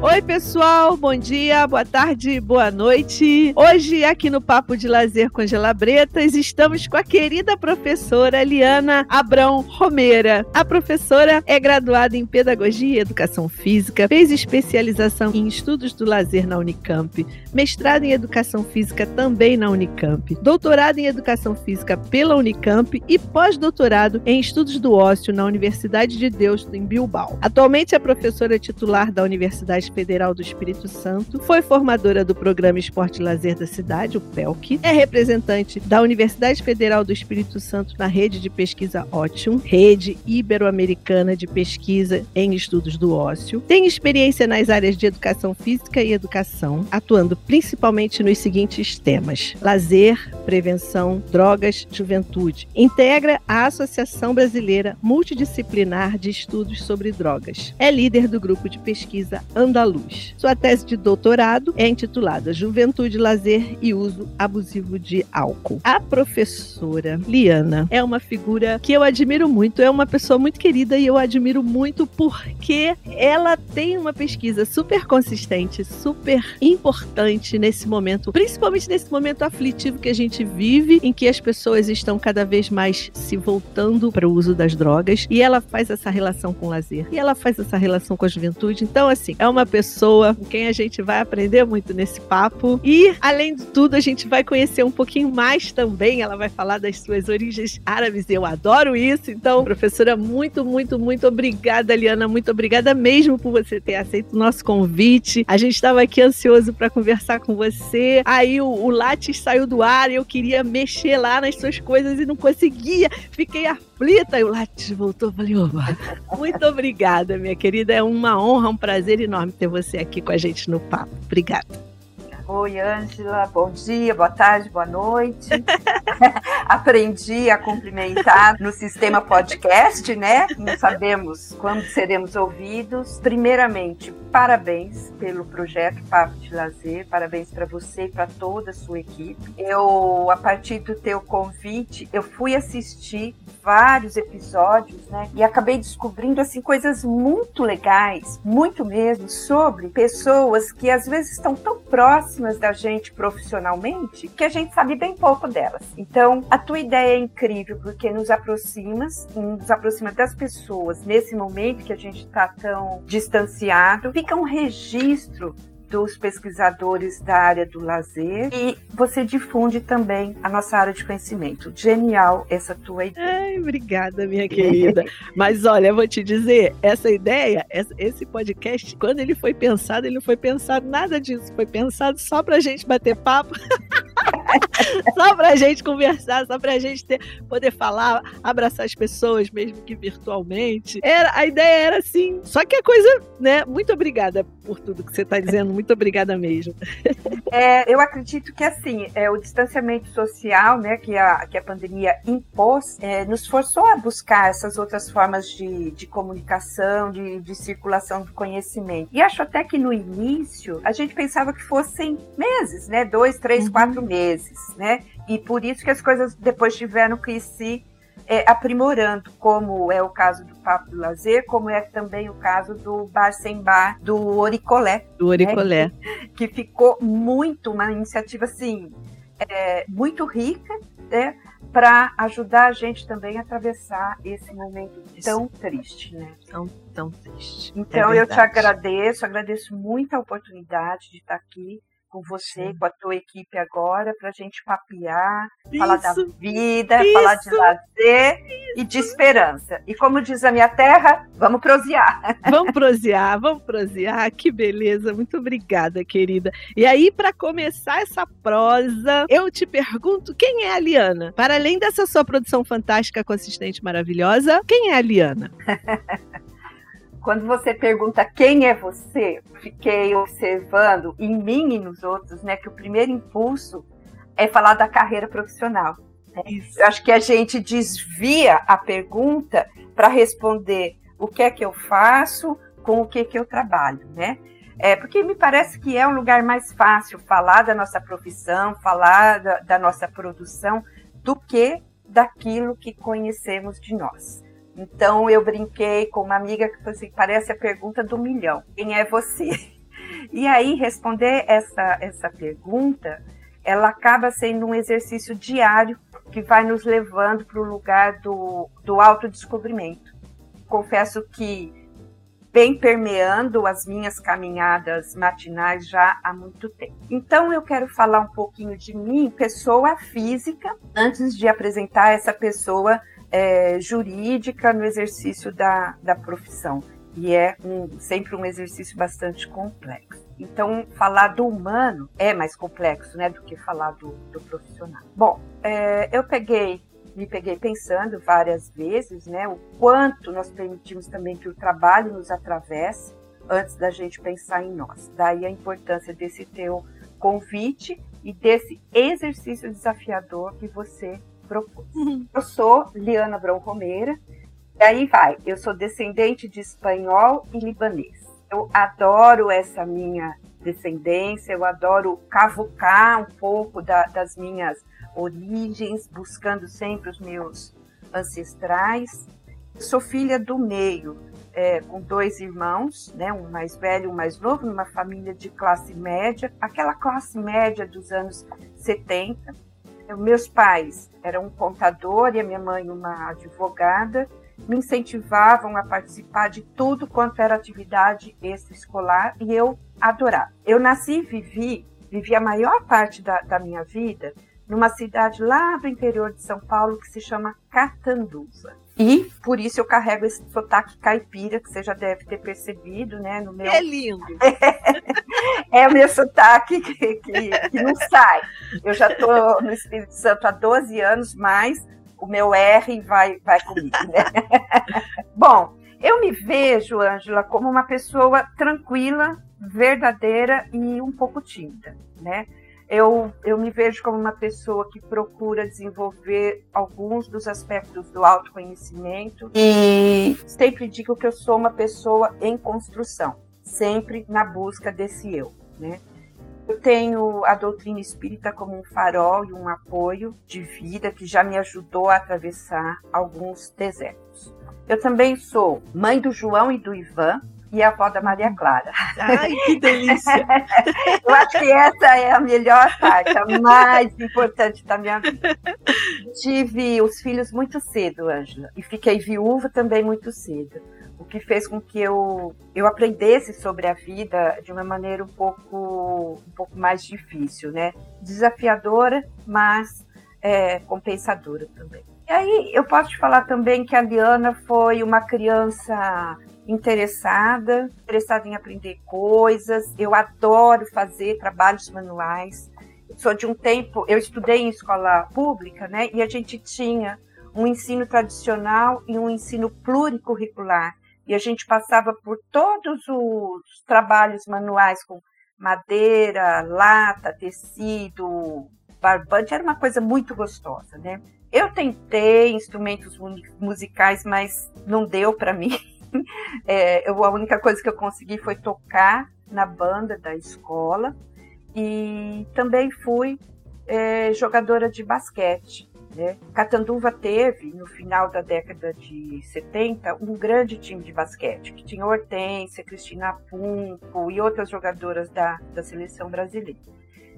Oi, pessoal, bom dia, boa tarde, boa noite. Hoje, aqui no Papo de Lazer com Gelabretas, estamos com a querida professora Liana Abrão Romeira. A professora é graduada em Pedagogia e Educação Física, fez especialização em Estudos do Lazer na Unicamp, mestrado em Educação Física também na Unicamp, doutorado em Educação Física pela Unicamp e pós-doutorado em Estudos do Ócio na Universidade de Deus em Bilbao. Atualmente é professora titular da Universidade Federal do Espírito Santo, foi formadora do Programa Esporte e Lazer da cidade, o PELC, é representante da Universidade Federal do Espírito Santo na rede de pesquisa Ótium, rede ibero-americana de pesquisa em estudos do ócio, tem experiência nas áreas de educação física e educação, atuando principalmente nos seguintes temas: lazer, prevenção, drogas, juventude. Integra a Associação Brasileira Multidisciplinar de Estudos sobre Drogas. É líder do grupo de pesquisa Anda Andaluz. Sua tese de doutorado é intitulada Juventude, Lazer e Uso Abusivo de Álcool. A professora Liana é uma figura que eu admiro muito, é uma pessoa muito querida e eu admiro muito porque ela tem uma pesquisa super consistente, super importante nesse momento, principalmente nesse momento aflitivo que a gente vive, em que as pessoas estão cada vez mais se voltando para o uso das drogas e ela faz essa relação com o lazer e ela faz essa relação com a juventude. Então, assim, é uma pessoa com quem a gente vai aprender muito nesse papo. E, além de tudo, a gente vai conhecer um pouquinho mais também. Ela vai falar das suas origens árabes. Eu adoro isso. Então, professora, muito, muito, muito obrigada, Liana. Muito obrigada mesmo por você ter aceito o nosso convite. A gente estava aqui ansioso para conversar com você. Aí o, o Lattes saiu do ar e eu queria mexer lá nas suas coisas e não conseguia. Fiquei aflita. E o Lattes voltou. Falei, oba, muito obrigada, minha querida. É uma honra, um prazer enorme ter você aqui com a gente no papo. Obrigada. Oi, Ângela, bom dia, boa tarde, boa noite. Aprendi a cumprimentar no sistema podcast, né? Não sabemos quando seremos ouvidos. Primeiramente, parabéns pelo projeto Papo de Lazer, parabéns para você e para toda a sua equipe. Eu, a partir do teu convite, eu fui assistir vários episódios, né? E acabei descobrindo assim coisas muito legais, muito mesmo, sobre pessoas que às vezes estão tão próximas da gente profissionalmente que a gente sabe bem pouco delas. Então, a tua ideia é incrível porque nos aproxima, nos aproxima das pessoas nesse momento que a gente está tão distanciado. Fica um registro dos pesquisadores da área do lazer e você difunde também a nossa área de conhecimento. Genial essa tua ideia. Ai, obrigada, minha querida. Mas olha, eu vou te dizer, essa ideia, esse podcast, quando ele foi pensado, ele não foi pensado nada disso, foi pensado só pra gente bater papo. só pra gente conversar, só pra gente ter, poder falar, abraçar as pessoas, mesmo que virtualmente. Era, a ideia era assim. Só que a coisa, né? Muito obrigada por tudo que você tá dizendo. Muito obrigada mesmo. É, eu acredito que assim, é, o distanciamento social, né, que a, que a pandemia impôs, é, nos forçou a buscar essas outras formas de, de comunicação, de, de circulação do conhecimento. E acho até que no início a gente pensava que fossem meses, né? Dois, três, uhum. quatro meses, né? E por isso que as coisas depois tiveram que se é, aprimorando, como é o caso do Papo do Lazer, como é também o caso do Bar Sem Bar, do Oricolé. Do Oricolé. Né? Que, que, ficou muito, uma iniciativa assim, é, muito rica, né? para ajudar a gente também a atravessar esse momento tão triste, né? Tão, tão triste. Então é eu te agradeço, agradeço muito a oportunidade de estar aqui com você, Sim. com a tua equipe agora, para a gente papear, isso, falar da vida, isso, falar de lazer isso. e de esperança. E como diz a minha terra, vamos prosear. Vamos prosear, vamos prosear. Que beleza. Muito obrigada, querida. E aí, para começar essa prosa, eu te pergunto quem é a Liana? Para além dessa sua produção fantástica, consistente, maravilhosa, quem é a Liana? Quando você pergunta quem é você, fiquei observando em mim e nos outros, né, que o primeiro impulso é falar da carreira profissional. Né? Eu acho que a gente desvia a pergunta para responder o que é que eu faço, com o que é que eu trabalho, né? É, porque me parece que é um lugar mais fácil falar da nossa profissão, falar da, da nossa produção, do que daquilo que conhecemos de nós. Então eu brinquei com uma amiga que falou assim, parece a pergunta do milhão. Quem é você? E aí, responder essa, essa pergunta, ela acaba sendo um exercício diário que vai nos levando para o lugar do, do autodescobrimento. Confesso que vem permeando as minhas caminhadas matinais já há muito tempo. Então eu quero falar um pouquinho de mim, pessoa física, antes de apresentar essa pessoa é, jurídica no exercício da, da profissão. E é um, sempre um exercício bastante complexo. Então, falar do humano é mais complexo né, do que falar do, do profissional. Bom, é, eu peguei me peguei pensando várias vezes, né, o quanto nós permitimos também que o trabalho nos atravesse antes da gente pensar em nós. Daí a importância desse teu convite e desse exercício desafiador que você propôs. Uhum. Eu sou Liana Brão Romeira, e aí vai, eu sou descendente de espanhol e libanês. Eu adoro essa minha descendência, eu adoro cavucar um pouco da, das minhas origens, buscando sempre os meus ancestrais. Sou filha do meio, é, com dois irmãos, né, um mais velho e um mais novo, numa família de classe média, aquela classe média dos anos 70. Meus pais eram um contador e a minha mãe uma advogada, me incentivavam a participar de tudo quanto era atividade extraescolar e eu adorava. Eu nasci e vivi, vivi a maior parte da, da minha vida numa cidade lá do interior de São Paulo que se chama Catanduva. E por isso eu carrego esse sotaque caipira, que você já deve ter percebido, né? No meu... É lindo! é o meu sotaque que, que, que não sai. Eu já estou no Espírito Santo há 12 anos, mas o meu R vai, vai comigo, né? Bom, eu me vejo, Ângela, como uma pessoa tranquila, verdadeira e um pouco tímida, né? Eu, eu me vejo como uma pessoa que procura desenvolver alguns dos aspectos do autoconhecimento e sempre digo que eu sou uma pessoa em construção, sempre na busca desse eu, né? Eu tenho a doutrina espírita como um farol e um apoio de vida que já me ajudou a atravessar alguns desertos. Eu também sou mãe do João e do Ivan, e a avó da Maria Clara. Ai, que delícia! Eu acho que essa é a melhor parte, a mais importante da minha vida. Tive os filhos muito cedo, Ângela, e fiquei viúva também muito cedo, o que fez com que eu, eu aprendesse sobre a vida de uma maneira um pouco, um pouco mais difícil, né? Desafiadora, mas é, compensadora também. E aí eu posso te falar também que a Liana foi uma criança interessada, interessada em aprender coisas. Eu adoro fazer trabalhos manuais. sou de um tempo, eu estudei em escola pública, né? E a gente tinha um ensino tradicional e um ensino pluricurricular. E a gente passava por todos os trabalhos manuais com madeira, lata, tecido, barbante, era uma coisa muito gostosa, né? Eu tentei instrumentos musicais, mas não deu para mim. É, eu, a única coisa que eu consegui foi tocar na banda da escola e também fui é, jogadora de basquete. Né? Catanduva teve, no final da década de 70, um grande time de basquete, que tinha Hortência, Cristina Punco e outras jogadoras da, da seleção brasileira.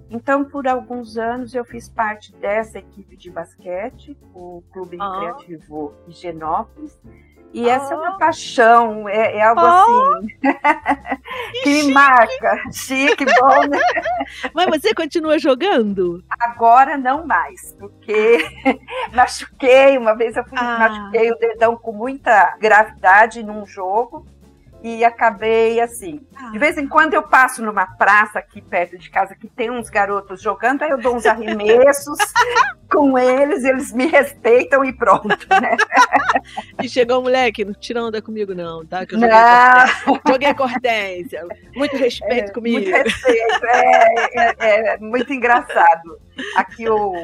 Então, por alguns anos, eu fiz parte dessa equipe de basquete, o Clube Recreativo oh. Higienópolis, e oh. essa é uma paixão, é, é algo oh. assim que, que me marca. Chique, bom, né? Mas você continua jogando? Agora não mais, porque machuquei, uma vez eu fui, ah. machuquei o dedão com muita gravidade num jogo e acabei assim. De vez em quando eu passo numa praça aqui perto de casa que tem uns garotos jogando, aí eu dou uns arremessos com eles, eles me respeitam e pronto, né? E chegou um moleque, não tira onda comigo não, tá? Que eu joguei, não. joguei cortência, muito respeito é, comigo. Muito respeito, é, é, é, muito engraçado. Aqui o,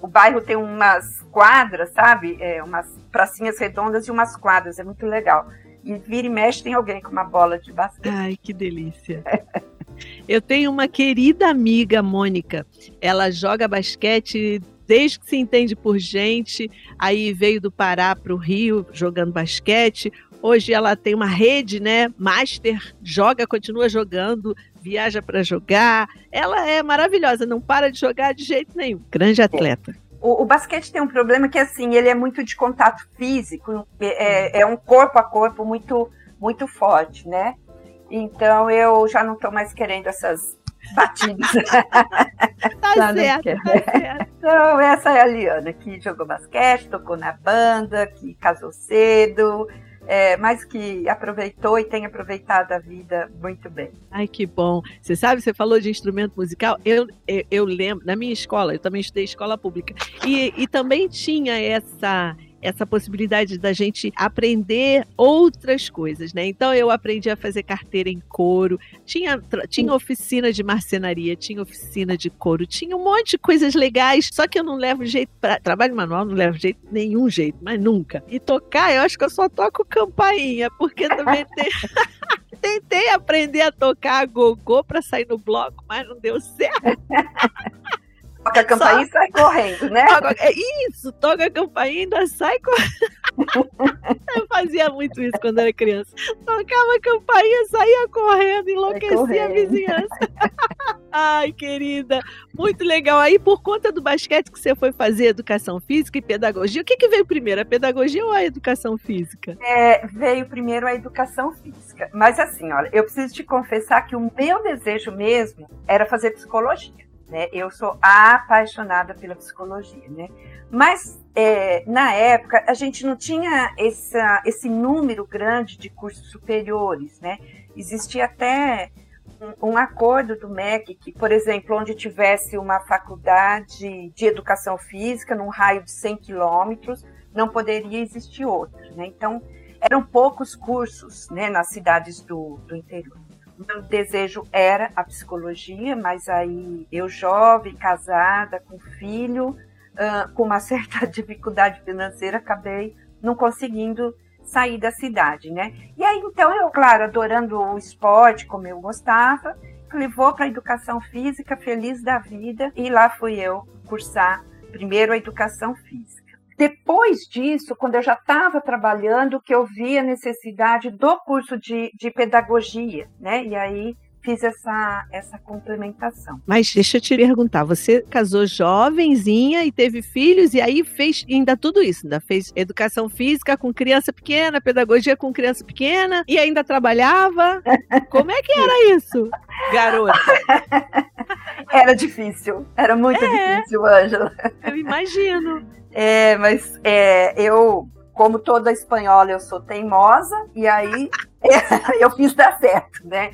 o bairro tem umas quadras, sabe? É, umas pracinhas redondas e umas quadras, é muito legal. E vira e mexe tem alguém com uma bola de basquete. Ai, que delícia. Eu tenho uma querida amiga, Mônica. Ela joga basquete desde que se entende por gente. Aí veio do Pará para o Rio jogando basquete. Hoje ela tem uma rede, né? Master, joga, continua jogando, viaja para jogar. Ela é maravilhosa, não para de jogar de jeito nenhum. Grande atleta. O, o, basquete tem um problema que assim ele é muito de contato físico, é, é um corpo a corpo muito muito forte, né? Então eu já não estou mais querendo essas batidas. tá, certo, tá certo. Então essa é a Liana que jogou basquete, tocou na banda, que casou cedo, é, mas que aproveitou e tem aproveitado a vida muito bem. Ai, que bom. Você sabe, você falou de instrumento musical, eu, eu, eu lembro, na minha escola, eu também estudei escola pública, e, e também tinha essa essa possibilidade da gente aprender outras coisas, né? Então eu aprendi a fazer carteira em couro, tinha, tinha oficina de marcenaria, tinha oficina de couro, tinha um monte de coisas legais, só que eu não levo jeito para trabalho manual, não levo jeito nenhum jeito, mas nunca. E tocar, eu acho que eu só toco campainha, porque também tem tentei aprender a tocar gogô para sair no bloco, mas não deu certo. Toca a campainha Só... e sai correndo, né? Isso, toca a campainha e ainda sai correndo. Eu fazia muito isso quando era criança. Tocava a campainha, saía correndo, enlouquecia correndo. a vizinhança. Ai, querida, muito legal. Aí, por conta do basquete que você foi fazer educação física e pedagogia, o que, que veio primeiro, a pedagogia ou a educação física? É, veio primeiro a educação física. Mas assim, olha, eu preciso te confessar que o meu desejo mesmo era fazer psicologia. Né? Eu sou apaixonada pela psicologia, né? Mas é, na época a gente não tinha essa, esse número grande de cursos superiores, né? Existia até um, um acordo do MEC que, por exemplo, onde tivesse uma faculdade de educação física num raio de 100 quilômetros, não poderia existir outra, né? Então eram poucos cursos, né, nas cidades do, do interior meu desejo era a psicologia, mas aí eu jovem, casada, com filho, uh, com uma certa dificuldade financeira, acabei não conseguindo sair da cidade, né? E aí então eu, claro, adorando o esporte como eu gostava, levou para a educação física, feliz da vida, e lá fui eu cursar primeiro a educação física. Depois disso, quando eu já estava trabalhando, que eu vi a necessidade do curso de, de pedagogia, né? E aí fiz essa, essa complementação. Mas deixa eu te perguntar, você casou jovenzinha e teve filhos e aí fez ainda tudo isso, ainda fez educação física com criança pequena, pedagogia com criança pequena e ainda trabalhava? Como é que era isso, garota? Era difícil, era muito é, difícil, Ângela. Eu imagino. É, mas é, eu, como toda espanhola, eu sou teimosa, e aí eu fiz dar certo, né?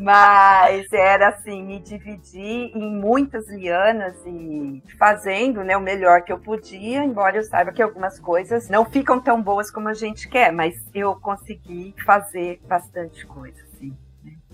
Mas era assim, me dividir em muitas lianas e fazendo né, o melhor que eu podia, embora eu saiba que algumas coisas não ficam tão boas como a gente quer, mas eu consegui fazer bastante coisa.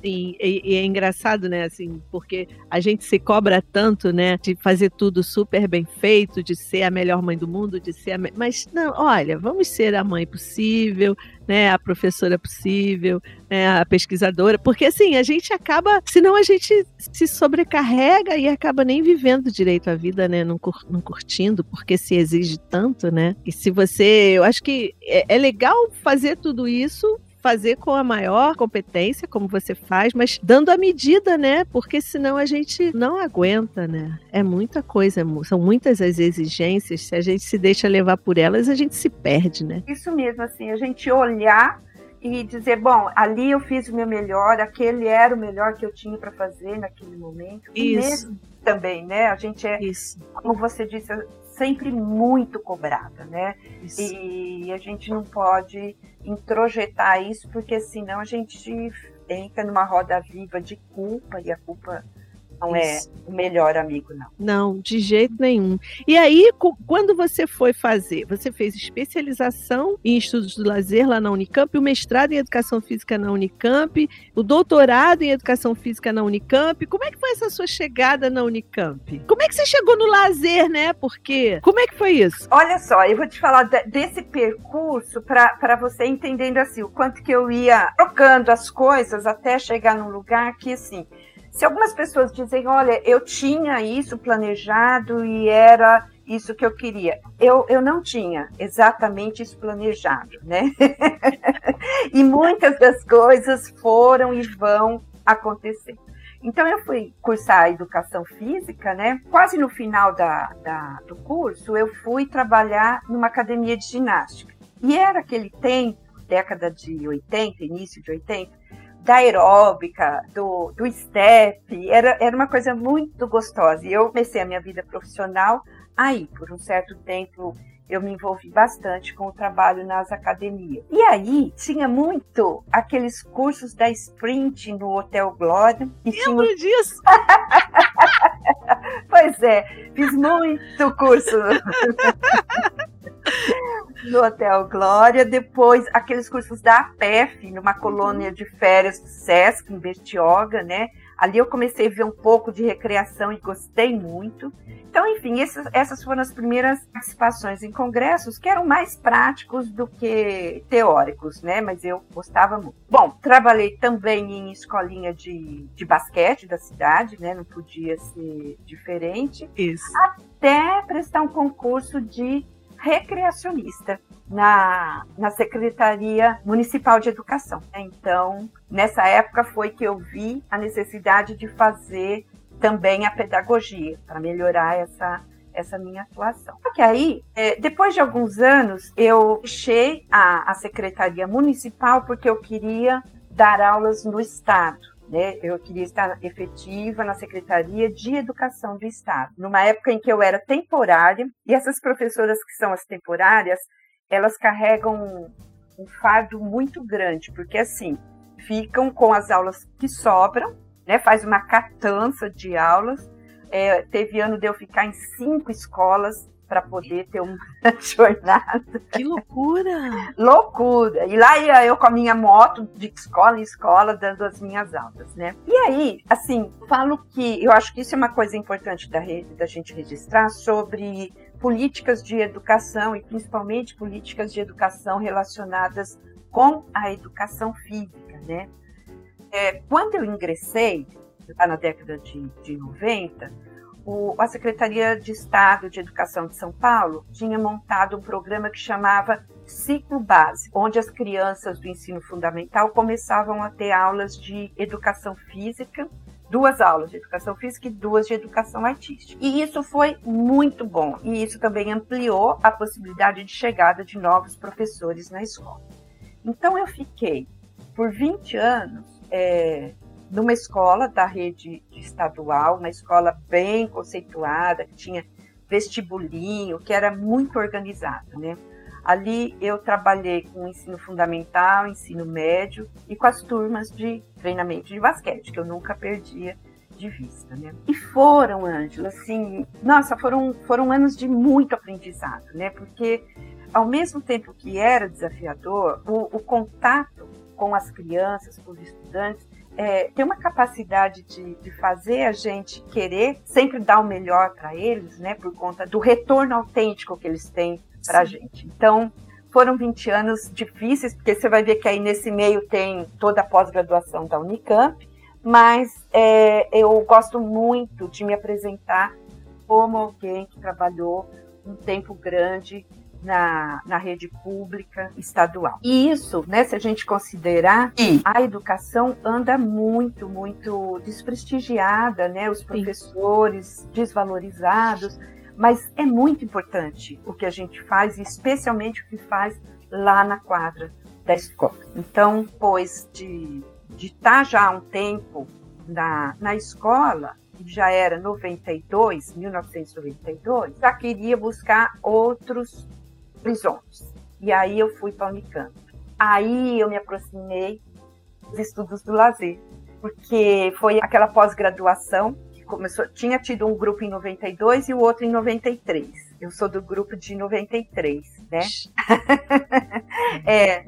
Sim, e, e, é engraçado, né, assim, porque a gente se cobra tanto, né, de fazer tudo super bem feito, de ser a melhor mãe do mundo, de ser a me... mas não, olha, vamos ser a mãe possível, né, a professora possível, né, a pesquisadora, porque assim, a gente acaba, senão a gente se sobrecarrega e acaba nem vivendo direito a vida, né, não, cur, não curtindo, porque se exige tanto, né, e se você, eu acho que é, é legal fazer tudo isso fazer com a maior competência, como você faz, mas dando a medida, né? Porque senão a gente não aguenta, né? É muita coisa, são muitas as exigências. Se a gente se deixa levar por elas, a gente se perde, né? Isso mesmo, assim, a gente olhar e dizer, bom, ali eu fiz o meu melhor, aquele era o melhor que eu tinha para fazer naquele momento. Isso. E também, né? A gente é, Isso. como você disse, sempre muito cobrada, né? Isso. E a gente não pode introjetar isso, porque senão a gente entra numa roda viva de culpa e a culpa não é Isso. é o melhor amigo, não. Não, de jeito nenhum. E aí, quando você foi fazer, você fez especialização em estudos do lazer lá na Unicamp, o mestrado em educação física na Unicamp, o doutorado em educação física na Unicamp. Como é que foi essa sua chegada na Unicamp? Como é que você chegou no lazer, né? Porque como é que foi isso? Olha só, eu vou te falar desse percurso para você entendendo assim o quanto que eu ia trocando as coisas até chegar num lugar que assim se algumas pessoas dizem, olha, eu tinha isso planejado e era isso que eu queria. Eu, eu não tinha exatamente isso planejado, né? e muitas das coisas foram e vão acontecer. Então eu fui cursar educação física, né? Quase no final da, da, do curso, eu fui trabalhar numa academia de ginástica. E era aquele tempo, década de 80, início de 80, da aeróbica, do, do step, era, era uma coisa muito gostosa. E eu comecei a minha vida profissional aí, por um certo tempo eu me envolvi bastante com o trabalho nas academias. E aí tinha muito aqueles cursos da Sprint no Hotel Glória. E Lembro tinha... disso! pois é, fiz muito curso no Hotel Glória. Depois, aqueles cursos da APEF, numa colônia de férias do Sesc, em Bertioga, né? Ali eu comecei a ver um pouco de recreação e gostei muito. Então, enfim, essas, essas foram as primeiras participações em congressos que eram mais práticos do que teóricos, né? Mas eu gostava muito. Bom, trabalhei também em escolinha de, de basquete da cidade, né? Não podia ser diferente. Isso. Até prestar um concurso de recreacionista na, na Secretaria Municipal de Educação. Então, nessa época foi que eu vi a necessidade de fazer também a pedagogia para melhorar essa essa minha atuação. Porque aí, é, depois de alguns anos, eu deixei a, a secretaria municipal porque eu queria dar aulas no estado. Né? Eu queria estar efetiva na Secretaria de Educação do Estado, numa época em que eu era temporária, e essas professoras que são as temporárias, elas carregam um, um fardo muito grande, porque assim, ficam com as aulas que sobram, né? faz uma catança de aulas. É, teve ano de eu ficar em cinco escolas para poder ter uma jornada. Que loucura! loucura! E lá ia eu com a minha moto de escola em escola dando as minhas aulas, né? E aí, assim, falo que eu acho que isso é uma coisa importante da, rede, da gente registrar sobre políticas de educação e principalmente políticas de educação relacionadas com a educação física, né? É, quando eu ingressei, lá na década de, de 90, o, a Secretaria de Estado de Educação de São Paulo tinha montado um programa que chamava Ciclo Base, onde as crianças do ensino fundamental começavam a ter aulas de educação física, duas aulas de educação física e duas de educação artística. E isso foi muito bom, e isso também ampliou a possibilidade de chegada de novos professores na escola. Então eu fiquei por 20 anos é, numa escola da rede estadual, uma escola bem conceituada, que tinha vestibulinho, que era muito organizada, né? Ali eu trabalhei com ensino fundamental, ensino médio e com as turmas de treinamento de basquete, que eu nunca perdia de vista, né? E foram, Ângela, assim, nossa, foram, foram anos de muito aprendizado, né? Porque ao mesmo tempo que era desafiador, o, o contato com as crianças, com os estudantes, é, tem uma capacidade de, de, fazer a gente querer sempre dar o melhor para eles, né, por conta do retorno autêntico que eles têm para a gente. Então, foram 20 anos difíceis, porque você vai ver que aí nesse meio tem toda a pós-graduação da Unicamp, mas é, eu gosto muito de me apresentar como alguém que trabalhou um tempo grande na, na rede pública estadual. E isso, né, se a gente considerar que a educação anda muito, muito desprestigiada, né, os professores desvalorizados, mas é muito importante o que a gente faz, especialmente o que faz lá na quadra da escola. Então, depois de estar tá já há um tempo na, na escola, já era 92, 1992, já queria buscar outros prisões. E aí eu fui para a Unicamp. Aí eu me aproximei dos estudos do lazer, porque foi aquela pós-graduação que começou, tinha tido um grupo em 92 e o outro em 93. Eu sou do grupo de 93, né? é,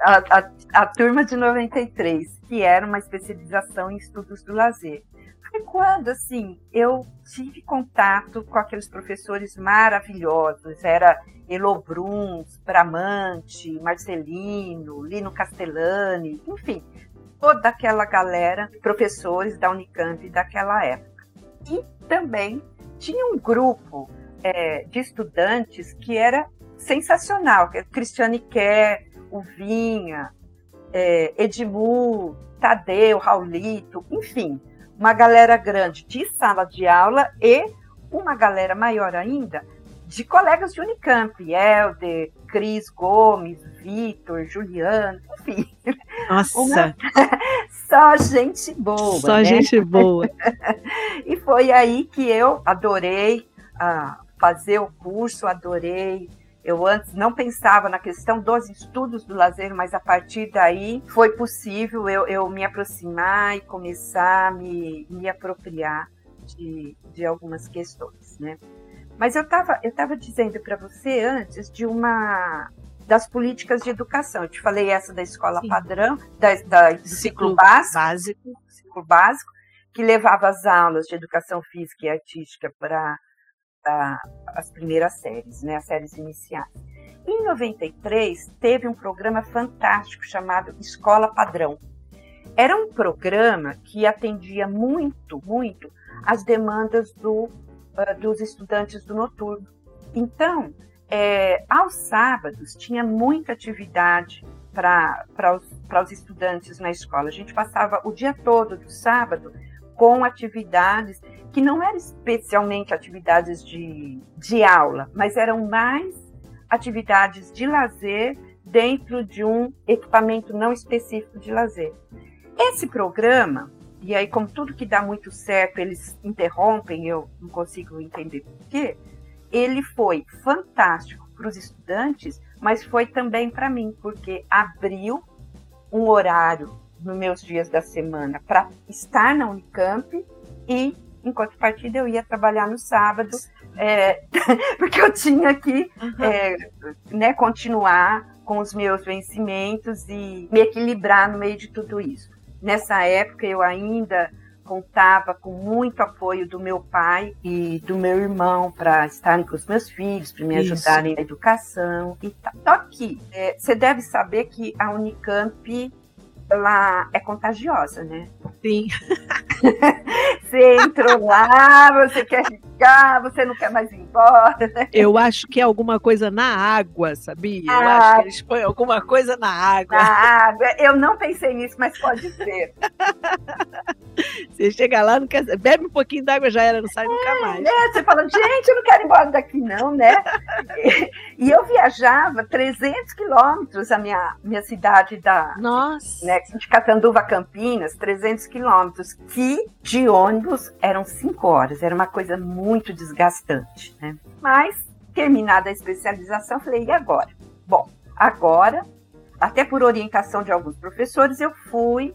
a, a, a turma de 93, que era uma especialização em estudos do lazer. Foi quando, assim, eu tive contato com aqueles professores maravilhosos. Era Elo Bruns, Bramante, Marcelino, Lino Castellani, enfim, toda aquela galera professores da Unicamp daquela época. E também tinha um grupo é, de estudantes que era sensacional, que é Cristiane Kerr, o Vinha, é, Edmu, Tadeu, Raulito, enfim, uma galera grande de sala de aula e uma galera maior ainda de colegas de Unicamp, Helder, Cris Gomes, Vitor, Juliano, enfim. Nossa! Uma... Só gente boa. Só né? gente boa. e foi aí que eu adorei uh, fazer o curso, adorei eu antes não pensava na questão dos estudos do lazer, mas a partir daí foi possível eu, eu me aproximar e começar a me, me apropriar de, de algumas questões, né? Mas eu estava eu tava dizendo para você antes de uma das políticas de educação. Eu te falei essa da escola Sim. padrão, da, da, do ciclo, ciclo básico, básico, ciclo básico, que levava as aulas de educação física e artística para as primeiras séries, né, as séries iniciais. Em 93, teve um programa fantástico chamado Escola Padrão. Era um programa que atendia muito, muito as demandas do, uh, dos estudantes do noturno. Então, é, aos sábados, tinha muita atividade para os, os estudantes na escola. A gente passava o dia todo do sábado com atividades que não eram especialmente atividades de, de aula, mas eram mais atividades de lazer dentro de um equipamento não específico de lazer. Esse programa, e aí como tudo que dá muito certo, eles interrompem, eu não consigo entender por quê, ele foi fantástico para os estudantes, mas foi também para mim, porque abriu um horário nos meus dias da semana para estar na Unicamp e, em contrapartida, eu ia trabalhar no sábado, é, porque eu tinha que uhum. é, né, continuar com os meus vencimentos e me equilibrar no meio de tudo isso. Nessa época, eu ainda contava com muito apoio do meu pai e do meu irmão para estarem com os meus filhos, para me ajudarem na educação e tal. Só que é, você deve saber que a Unicamp ela é contagiosa, né? Sim. você entrou lá, você quer ficar, você não quer mais ir embora. Né? Eu acho que é alguma coisa na água, sabia? Eu ah, acho que eles põem alguma coisa na água. Na água. Eu não pensei nisso, mas pode ser. Você chega lá, não quer, bebe um pouquinho d'água, já era, não sai é, nunca mais. Né? Você fala, gente, eu não quero ir embora daqui, não, né? e, eu viajava 300 quilômetros a minha, minha cidade da. Nossa! Né, de Catanduva, Campinas, 300 quilômetros, que de ônibus eram 5 horas, era uma coisa muito desgastante, né? Mas, terminada a especialização, falei, e agora? Bom, agora, até por orientação de alguns professores, eu fui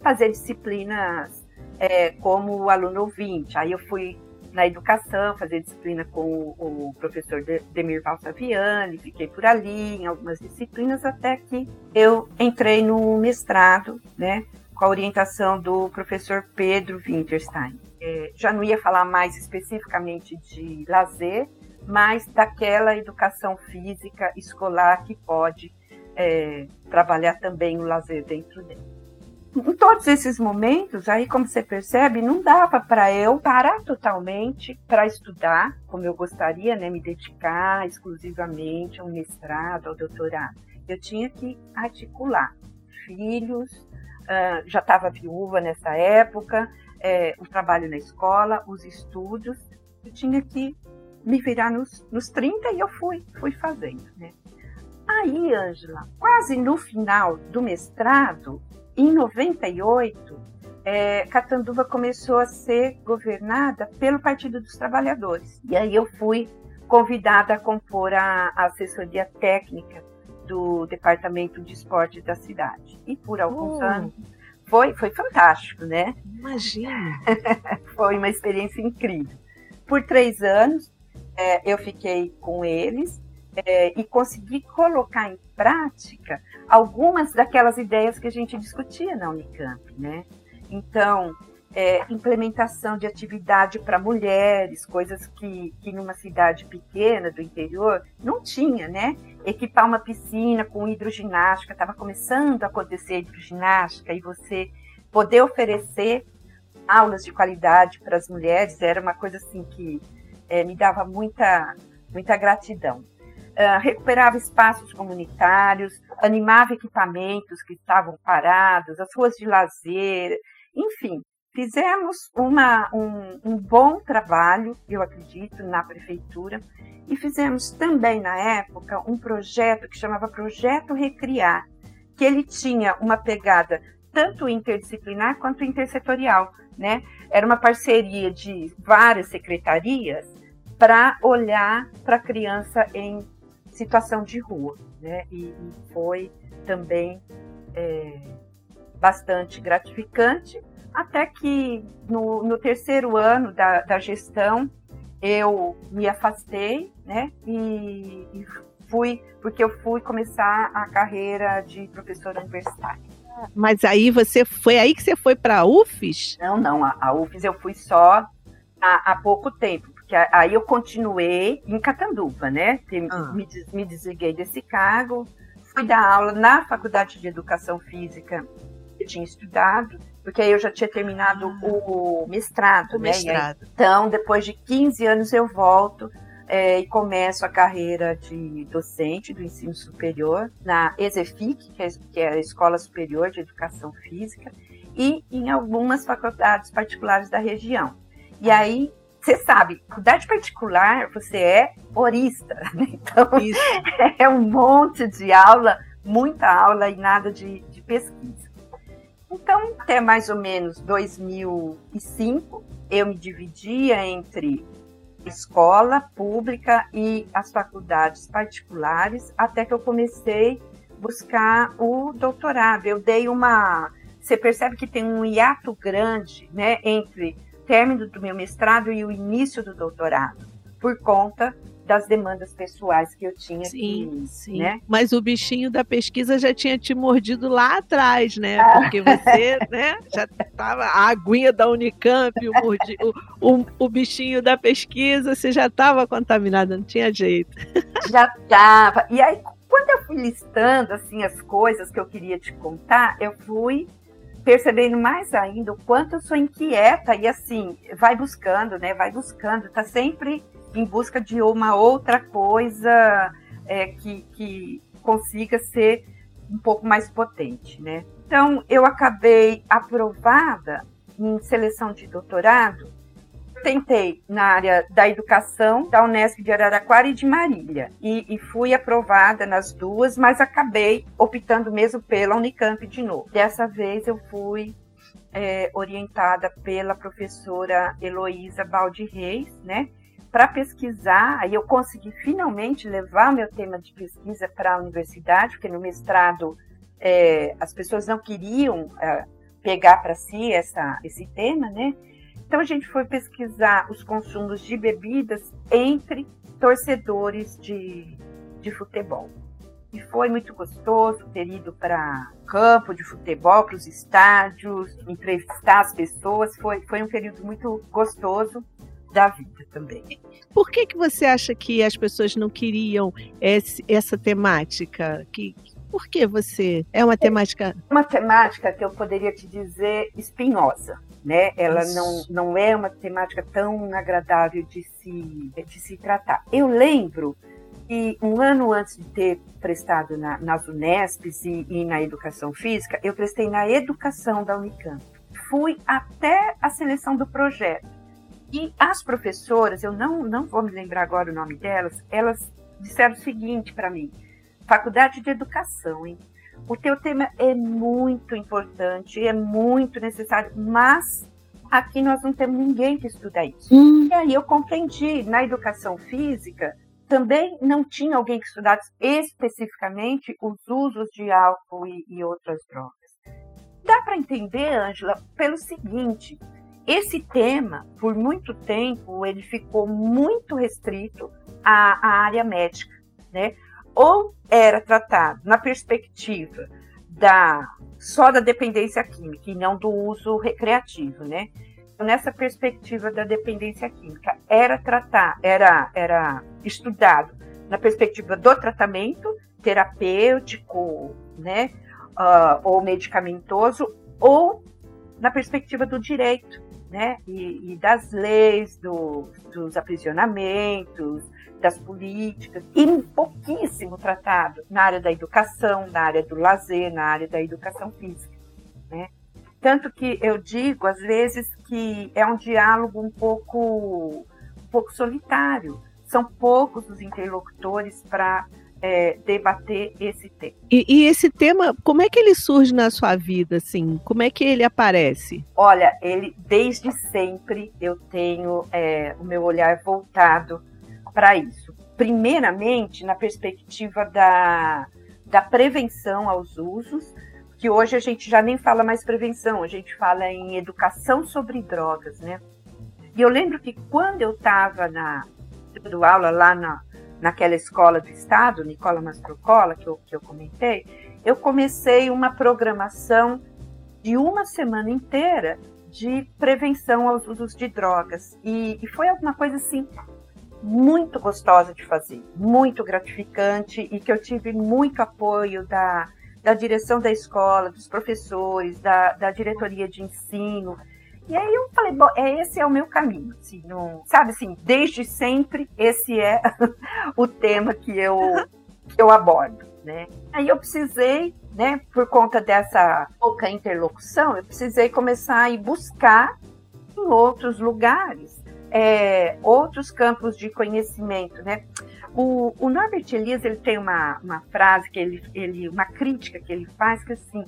fazer disciplinas é, como aluno ouvinte. Aí eu fui na educação, fazer disciplina com o, professor Demir Valsaviani, fiquei por ali em algumas disciplinas até que eu entrei no mestrado, né, com a orientação do professor Pedro Winterstein. É, já não ia falar mais especificamente de lazer, mas daquela educação física escolar que pode é, trabalhar também o lazer dentro dele em todos esses momentos, aí como você percebe, não dava para eu parar totalmente para estudar, como eu gostaria, né, me dedicar exclusivamente ao mestrado, ao doutorado. Eu tinha que articular filhos, uh, já estava viúva nessa época, é, o trabalho na escola, os estudos, eu tinha que me virar nos, nos 30 e eu fui, fui fazendo, né. Aí, Ângela, quase no final do mestrado, em 98, é, Catanduva começou a ser governada pelo Partido dos Trabalhadores. E aí eu fui convidada a compor a, a assessoria técnica do Departamento de Esporte da cidade. E por alguns oh. anos foi, foi fantástico, né? Imagina! foi uma experiência incrível. Por três anos é, eu fiquei com eles é, e consegui colocar em prática algumas daquelas ideias que a gente discutia na Unicamp, né? Então, é, implementação de atividade para mulheres, coisas que, que numa cidade pequena do interior não tinha, né? Equipar uma piscina com hidroginástica, estava começando a acontecer hidroginástica e você poder oferecer aulas de qualidade para as mulheres era uma coisa assim que é, me dava muita, muita gratidão. Uh, recuperava espaços comunitários, animava equipamentos que estavam parados, as ruas de lazer, enfim, fizemos uma, um, um bom trabalho, eu acredito, na prefeitura, e fizemos também na época um projeto que chamava Projeto Recriar, que ele tinha uma pegada tanto interdisciplinar quanto intersetorial, né? Era uma parceria de várias secretarias para olhar para a criança em situação de rua, né? E, e foi também é, bastante gratificante, até que no, no terceiro ano da, da, gestão eu me afastei, né? E, e fui, porque eu fui começar a carreira de professora universitária. Mas aí você foi aí que você foi para a UFES? Não, não, a, a UFES eu fui só há, há pouco tempo que aí eu continuei em Catanduva, né? Ah. Me, me desliguei desse cargo, fui dar aula na Faculdade de Educação Física que eu tinha estudado, porque aí eu já tinha terminado ah. o mestrado, o né? Mestrado. Aí, então, depois de 15 anos eu volto é, e começo a carreira de docente do ensino superior na ESEFIC, que é, que é a Escola Superior de Educação Física, e em algumas faculdades particulares da região. E aí você sabe, faculdade particular, você é horista, né? então Isso. é um monte de aula, muita aula e nada de, de pesquisa. Então, até mais ou menos 2005, eu me dividia entre escola pública e as faculdades particulares, até que eu comecei buscar o doutorado. Eu dei uma. Você percebe que tem um hiato grande né, entre término do meu mestrado e o início do doutorado, por conta das demandas pessoais que eu tinha sim, que, sim. né? Mas o bichinho da pesquisa já tinha te mordido lá atrás, né? Ah. Porque você, né, já estava a aguinha da Unicamp, o, mordi, o, o, o, bichinho da pesquisa, você já estava contaminada, não tinha jeito. Já estava. E aí, quando eu fui listando assim as coisas que eu queria te contar, eu fui percebendo mais ainda o quanto eu sou inquieta e assim, vai buscando, né? Vai buscando, tá sempre em busca de uma outra coisa é, que, que consiga ser um pouco mais potente, né? Então, eu acabei aprovada em seleção de doutorado tentei na área da educação da Unesp de Araraquara e de Marília. E, e, fui aprovada nas duas, mas acabei optando mesmo pela Unicamp de novo. Dessa vez eu fui é, orientada pela professora Heloísa Baldi Reis, né? Para pesquisar, aí eu consegui finalmente levar meu tema de pesquisa para a universidade, porque no mestrado é, as pessoas não queriam é, pegar para si essa, esse tema, né? Então a gente foi pesquisar os consumos de bebidas entre torcedores de, de futebol. E foi muito gostoso ter ido para campo de futebol, para os estádios, entrevistar as pessoas. Foi, foi um período muito gostoso da vida também. Por que, que você acha que as pessoas não queriam esse, essa temática? Que, por que você é uma temática? Uma temática que eu poderia te dizer espinhosa né? Ela não, não é uma temática tão agradável de se, de se tratar. Eu lembro que um ano antes de ter prestado na, nas Unesps e, e na educação física, eu prestei na educação da Unicamp. Fui até a seleção do projeto. E as professoras, eu não, não vou me lembrar agora o nome delas, elas disseram o seguinte para mim: Faculdade de Educação, hein? o teu tema é muito importante, é muito necessário, mas aqui nós não temos ninguém que estuda isso. Hum. E aí eu compreendi, na educação física, também não tinha alguém que estudasse especificamente os usos de álcool e, e outras drogas. Dá para entender, Ângela, pelo seguinte: esse tema, por muito tempo, ele ficou muito restrito à, à área médica, né? ou era tratado na perspectiva da só da dependência química e não do uso recreativo, né? Nessa perspectiva da dependência química, era tratar, era, era estudado na perspectiva do tratamento terapêutico, né, uh, ou medicamentoso, ou na perspectiva do direito, né? E, e das leis, do, dos aprisionamentos, das políticas, e pouquíssimo tratado na área da educação, na área do lazer, na área da educação física. Né? Tanto que eu digo, às vezes, que é um diálogo um pouco, um pouco solitário. São poucos os interlocutores para é, debater esse tema. E, e, esse tema, como é que ele surge na sua vida, assim? Como é que ele aparece? Olha, ele desde sempre eu tenho é, o meu olhar voltado para isso. Primeiramente, na perspectiva da, da prevenção aos usos, que hoje a gente já nem fala mais prevenção, a gente fala em educação sobre drogas, né? E eu lembro que quando eu estava na dando aula lá na, naquela escola do estado, Nicola Mastrocola, que eu, que eu comentei, eu comecei uma programação de uma semana inteira de prevenção aos usos de drogas. E, e foi alguma coisa assim muito gostosa de fazer, muito gratificante e que eu tive muito apoio da, da direção da escola, dos professores, da, da diretoria de ensino. E aí eu falei, bom, é, esse é o meu caminho, assim, sabe assim, desde sempre esse é o tema que eu, que eu abordo, né? Aí eu precisei, né, por conta dessa pouca interlocução, eu precisei começar a ir buscar em outros lugares é, outros campos de conhecimento, né? O, o Norbert Elias ele tem uma, uma frase que ele, ele, uma crítica que ele faz que assim,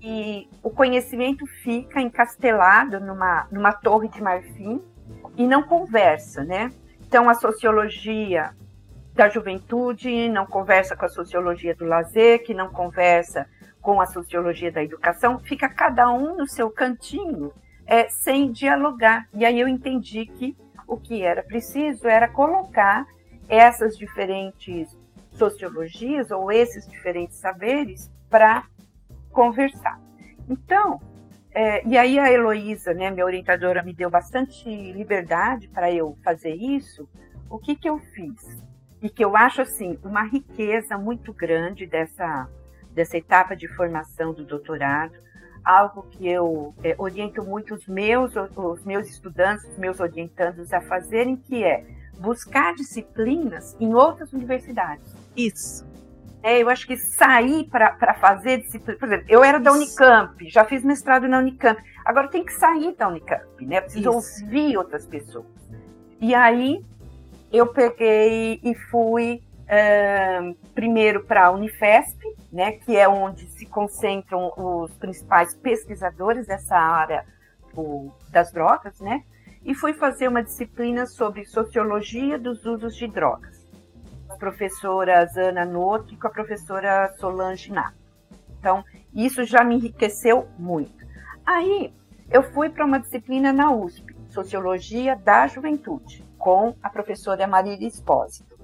que o conhecimento fica encastelado numa, numa torre de marfim e não conversa, né? Então a sociologia da juventude não conversa com a sociologia do lazer, que não conversa com a sociologia da educação, fica cada um no seu cantinho é, sem dialogar. E aí eu entendi que o que era preciso era colocar essas diferentes sociologias ou esses diferentes saberes para conversar. Então, é, e aí a Heloísa, né, minha orientadora, me deu bastante liberdade para eu fazer isso. O que, que eu fiz? E que eu acho assim uma riqueza muito grande dessa, dessa etapa de formação do doutorado algo que eu é, oriento muito os meus, os meus estudantes, os meus orientandos a fazerem, que é buscar disciplinas em outras universidades. Isso. É, eu acho que sair para fazer disciplina. Por exemplo, eu era da Unicamp, já fiz mestrado na Unicamp. Agora tenho que sair da Unicamp, né? Preciso Isso. ouvir outras pessoas. E aí eu peguei e fui uh, primeiro para a Unifesp, né, que é onde se concentram os principais pesquisadores dessa área o, das drogas, né, e fui fazer uma disciplina sobre sociologia dos usos de drogas. Professora Ana Noto e com a professora Solange Ná. Então, isso já me enriqueceu muito. Aí, eu fui para uma disciplina na USP, Sociologia da Juventude, com a professora Marília Espósito.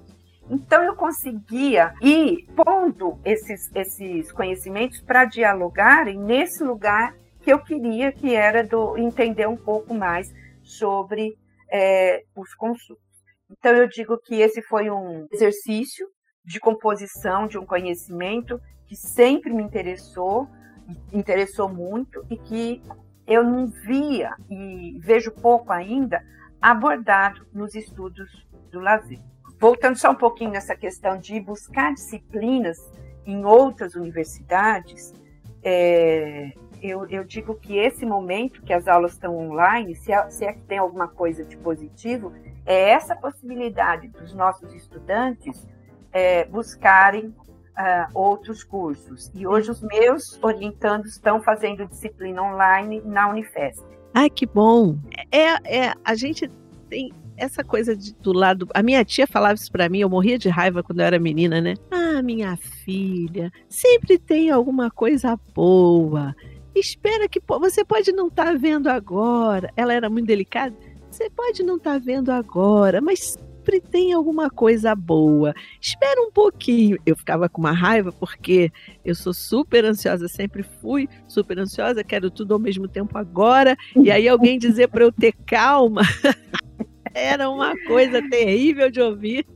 Então eu conseguia ir pondo esses, esses conhecimentos para dialogarem nesse lugar que eu queria, que era do entender um pouco mais sobre é, os consumos. Então eu digo que esse foi um exercício de composição de um conhecimento que sempre me interessou, interessou muito e que eu não via e vejo pouco ainda abordado nos estudos do lazer. Voltando só um pouquinho nessa questão de buscar disciplinas em outras universidades, é, eu, eu, digo que esse momento que as aulas estão online, se é, se é, que tem alguma coisa de positivo, é essa possibilidade dos nossos estudantes é, buscarem uh, outros cursos. E hoje os meus orientandos estão fazendo disciplina online na Unifesp. Ai, que bom! É, é a gente tem essa coisa de, do lado. A minha tia falava isso para mim, eu morria de raiva quando eu era menina, né? Ah, minha filha, sempre tem alguma coisa boa. Espera que você pode não estar tá vendo agora. Ela era muito delicada. Você pode não estar tá vendo agora, mas sempre tem alguma coisa boa. Espera um pouquinho. Eu ficava com uma raiva porque eu sou super ansiosa, sempre fui super ansiosa, quero tudo ao mesmo tempo agora. E aí alguém dizer para eu ter calma. Era uma coisa terrível de ouvir.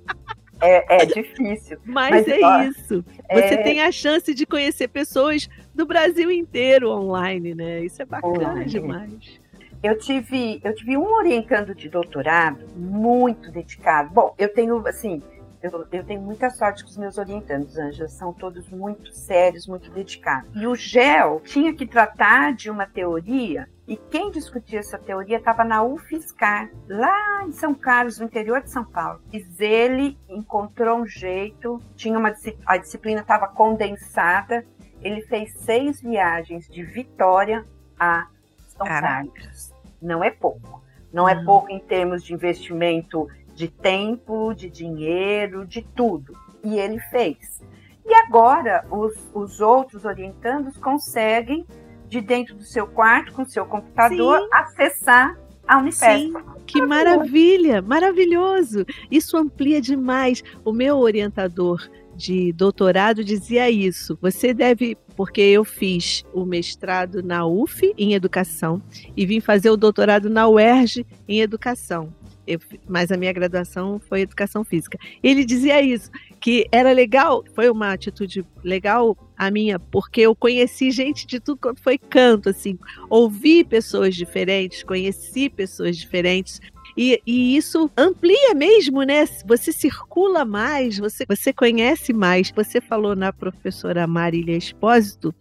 É, é difícil. Mas, mas é ó, isso. Você é... tem a chance de conhecer pessoas do Brasil inteiro online, né? Isso é bacana online. demais. Eu tive, eu tive um orientando de doutorado muito dedicado. Bom, eu tenho, assim, eu, eu, tenho muita sorte com os meus orientandos, Anja, são todos muito sérios, muito dedicados. E o GEL tinha que tratar de uma teoria, e quem discutia essa teoria estava na UFSCar, lá em São Carlos, no interior de São Paulo. E ele encontrou um jeito, tinha uma a disciplina estava condensada, ele fez seis viagens de Vitória a São Carlos. Não é pouco. Não é pouco em termos de investimento de tempo, de dinheiro, de tudo. E ele fez. E agora os, os outros orientandos conseguem, de dentro do seu quarto, com seu computador, Sim. acessar a Unifesp. Sim, que maravilha, maravilhoso. Isso amplia demais. O meu orientador de doutorado dizia isso. Você deve, porque eu fiz o mestrado na UF em educação e vim fazer o doutorado na UERJ em educação eu, mas a minha graduação foi educação física. Ele dizia isso, que era legal, foi uma atitude legal a minha, porque eu conheci gente de tudo quanto foi canto, assim, ouvi pessoas diferentes, conheci pessoas diferentes. E, e, isso amplia mesmo, né? Você circula mais, você, você conhece mais. Você falou na professora Marília Espósito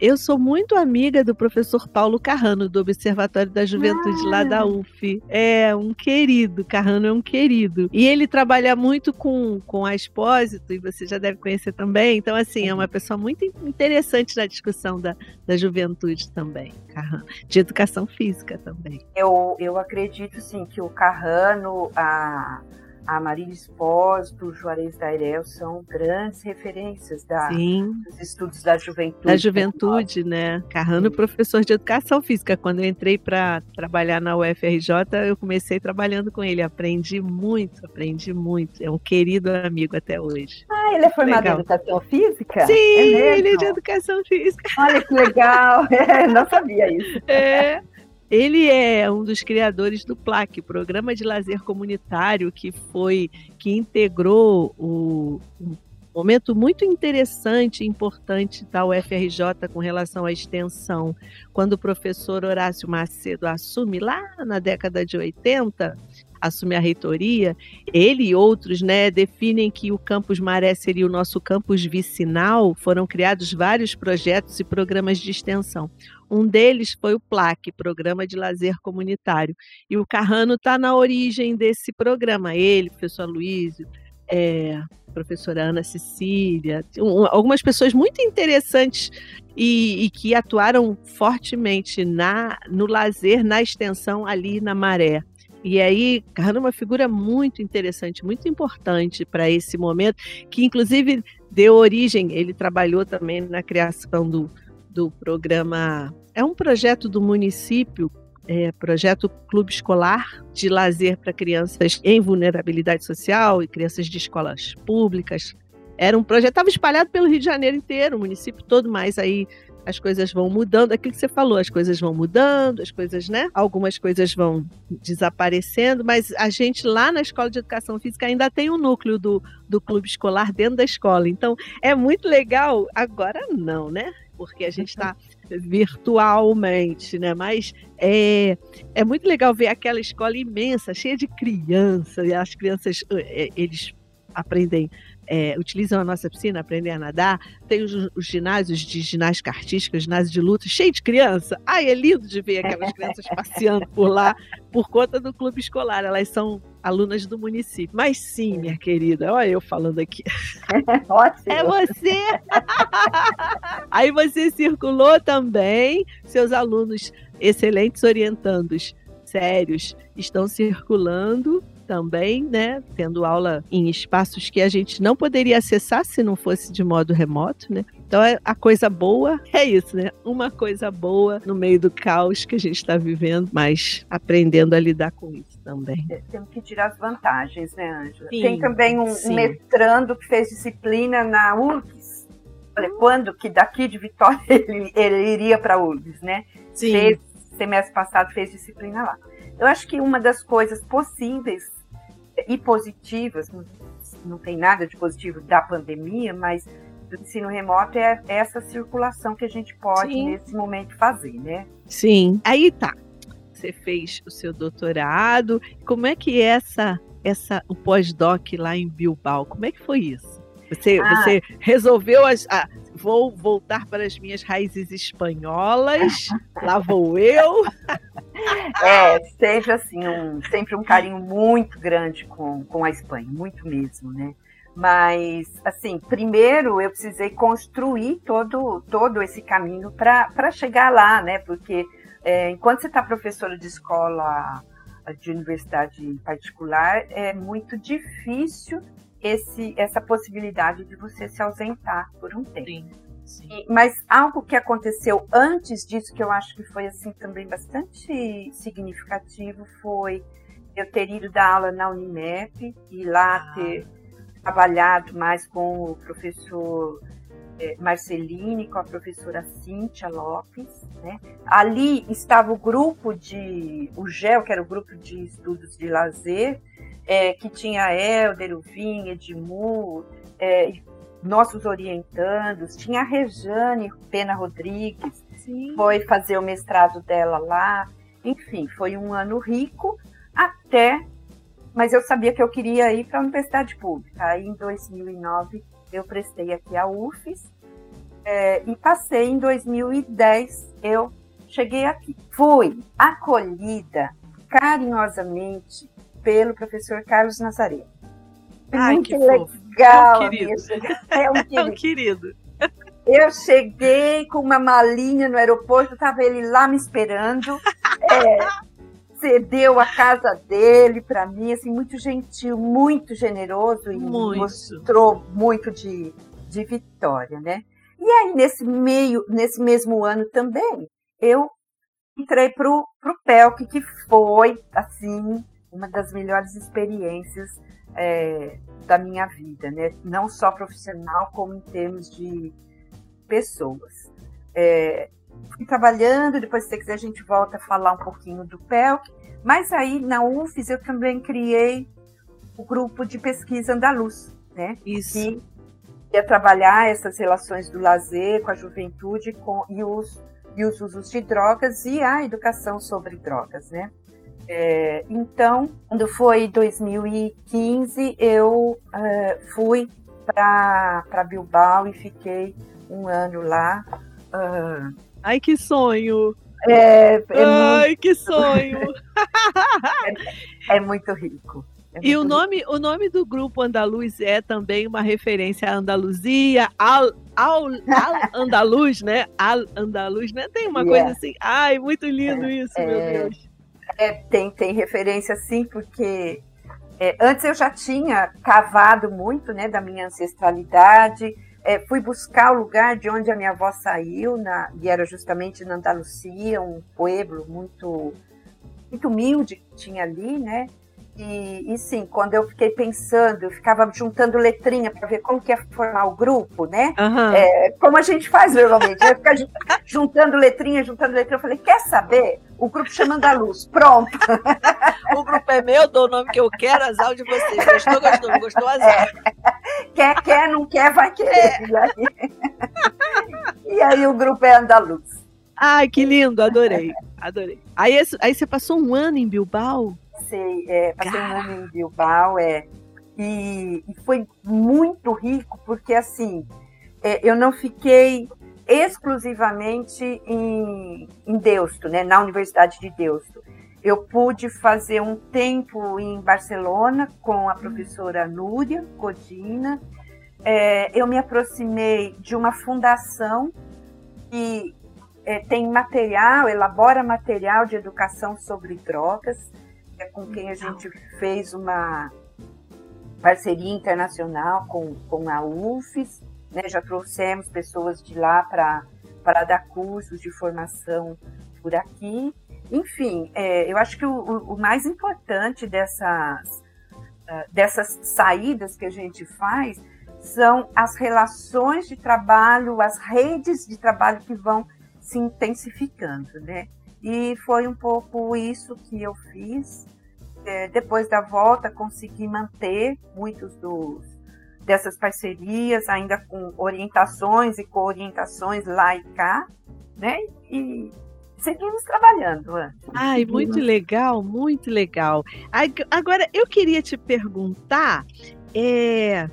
eu sou muito amiga do professor Paulo Carrano, do Observatório da Juventude ah. lá da ah. UF. É um querido, Carrano é um querido. E ele trabalha muito com, com a Expósito, e você já deve conhecer também. Então, assim, é uma pessoa muito interessante na discussão da, da juventude também, Carrano. De educação física também. Eu, eu acredito, sim, que o Carrano, a a Marília Espósito, Juarez Dairel são grandes referências da, dos estudos da juventude. Da juventude, né? Carrano, Sim. professor de educação física. Quando eu entrei para trabalhar na UFRJ, eu comecei trabalhando com ele. Aprendi muito, aprendi muito. É um querido amigo até hoje. Ah, ele é formado legal. em educação física? Sim, é ele é de educação física. Olha que legal. É, não sabia isso. É. Ele é um dos criadores do PLAC, Programa de Lazer Comunitário, que foi que integrou o um momento muito interessante e importante da UFRJ com relação à extensão. Quando o professor Horácio Macedo assume lá na década de 80, assume a reitoria, ele e outros né, definem que o Campus Maré seria o nosso campus vicinal, foram criados vários projetos e programas de extensão. Um deles foi o PLAC, Programa de Lazer Comunitário. E o Carrano está na origem desse programa. Ele, professor Luísio, é, professora Ana Cecília, um, algumas pessoas muito interessantes e, e, que atuaram fortemente na, no lazer, na extensão ali na Maré. E aí, Carrano é uma figura muito interessante, muito importante para esse momento, que inclusive deu origem, ele trabalhou também na criação do, do programa. É um projeto do município, é, projeto Clube Escolar de Lazer para Crianças em Vulnerabilidade Social e crianças de escolas públicas. Era um projeto, estava espalhado pelo Rio de Janeiro inteiro, o município todo, mas aí as coisas vão mudando, aquilo que você falou, as coisas vão mudando, as coisas, né? Algumas coisas vão desaparecendo, mas a gente lá na Escola de Educação Física ainda tem um núcleo do, do clube escolar dentro da escola. Então, é muito legal. Agora não, né? Porque a gente está virtualmente, né? Mas é, é muito legal ver aquela escola imensa, cheia de crianças, e as crianças, eh, eles aprendem é, utilizam a nossa piscina, aprendem a nadar. Tem os, os, ginásios de ginástica artística, ginásio de luta, cheio de criança. Ai, é lindo de ver aquelas crianças passeando por lá por conta do clube escolar. Elas são alunas do município. Mas sim, minha querida, olha eu falando aqui. Ótimo. É você! Aí você circulou também, seus alunos excelentes orientandos sérios estão circulando também, né, tendo aula em espaços que a gente não poderia acessar se não fosse de modo remoto, né? Então é, a coisa boa é isso, né? Uma coisa boa no meio do caos que a gente está vivendo, mas aprendendo a lidar com isso também. É, temos que tirar as vantagens, né, Ângela? Tem também um, um, mestrando que fez disciplina na URGS. Olha, quando que daqui de Vitória ele, ele iria para a URGS, né? Sim. Fez, semestre passado fez disciplina lá. Eu acho que uma das coisas possíveis e positivas, não tem nada de positivo da pandemia, mas do ensino remoto é essa circulação que a gente pode Sim. nesse momento fazer, né? Sim. Aí tá. você fez o seu doutorado. Como é que é essa, essa, o pós-doc lá em Bilbao? Como é que foi isso? Você, ah. você resolveu as, ah, vou voltar para as minhas raízes espanholas, lá vou eu. É, sempre assim, um, sempre um carinho muito grande com, com a Espanha, muito mesmo, né? Mas, assim, primeiro eu precisei construir todo, todo esse caminho para chegar lá, né? Porque é, enquanto você está professora de escola de universidade particular, é muito difícil esse, essa possibilidade de você se ausentar por um tempo. Sim, sim. Mas algo que aconteceu antes disso, que eu acho que foi assim também bastante significativo, foi eu ter ido dar aula na Unimep e lá ah. ter trabalhado mais com o professor é, Marceline, com a professora Cíntia Lopes. Né? Ali estava o grupo de, o GEL, que era o grupo de estudos de lazer, é, que tinha Helder, o Vinha, Edmur, é, nossos orientandos, tinha a Rejane Pena Rodrigues, Sim. foi fazer o mestrado dela lá. Enfim, foi um ano rico até, mas eu sabia que eu queria ir para a universidade pública. Aí em 2009 eu prestei aqui a UFES é, e passei em 2010, eu cheguei aqui. Fui acolhida carinhosamente pelo professor Carlos Nazareno. Ai, Muito que legal. É um querido. É um querido. É um querido. Eu cheguei com uma malinha no aeroporto, estava ele lá me esperando. É, cedeu a casa dele para mim, assim, muito gentil, muito generoso e muito. mostrou muito de, de vitória, né? E aí, nesse meio, nesse mesmo ano também, eu entrei pro, pro PELC, que foi, assim, uma das melhores experiências é, da minha vida, né? Não só profissional, como em termos de pessoas. É, fui trabalhando, depois, se você quiser, a gente volta a falar um pouquinho do PELC. Mas aí, na UFES, eu também criei o grupo de pesquisa Andaluz, né? Isso. Que ia trabalhar essas relações do lazer com a juventude com, e, os, e os usos de drogas e a educação sobre drogas, né? É, então, quando foi 2015, eu é, fui para Bilbao e fiquei um ano lá. Uh, Ai, que sonho! É, é Ai, muito... que sonho! é, é muito rico. É e o nome, o nome do grupo Andaluz é também uma referência à Andaluzia, ao, ao, ao Andaluz, né? Al Andaluz, né? Tem uma yeah. coisa assim. Ai, muito lindo isso, meu Deus. É, tem, tem referência sim, porque é, antes eu já tinha cavado muito né, da minha ancestralidade. É, fui buscar o lugar de onde a minha avó saiu, na, e era justamente na Andalucia, um pueblo muito, muito humilde que tinha ali, né? E, e, sim, quando eu fiquei pensando, eu ficava juntando letrinha para ver como que ia formar o grupo, né? Uhum. É, como a gente faz normalmente, né? Ficar juntando letrinha, juntando letrinha. Eu falei, quer saber? O grupo chamando a luz, pronto. o grupo é meu, dou o nome que eu quero, azar de vocês. Gostou, gostou, gostou, azar. É. Quer, quer, não quer, vai querer. É. E, aí, e aí o grupo é andaluz. Ai, que lindo, adorei, adorei. Aí, aí você passou um ano em Bilbao? Passei, é, passei um ano em Bilbao, é, e, e, foi muito rico, porque assim, é, eu não fiquei exclusivamente em, em Deusto, né, na Universidade de Deusto. Eu pude fazer um tempo em Barcelona com a professora Núria Codina. É, eu me aproximei de uma fundação que é, tem material, elabora material de educação sobre drogas com quem a gente fez uma parceria internacional com, com a UFES, né? já trouxemos pessoas de lá para dar cursos de formação por aqui. Enfim, é, eu acho que o, o mais importante dessas, uh, dessas saídas que a gente faz são as relações de trabalho, as redes de trabalho que vão se intensificando, né? E foi um pouco isso que eu fiz. É, depois da volta, consegui manter muitos dos, dessas parcerias, ainda com orientações e co-orientações lá e cá, né? E, seguimos trabalhando, Ai, muito legal, muito legal. Agora, eu queria te perguntar é,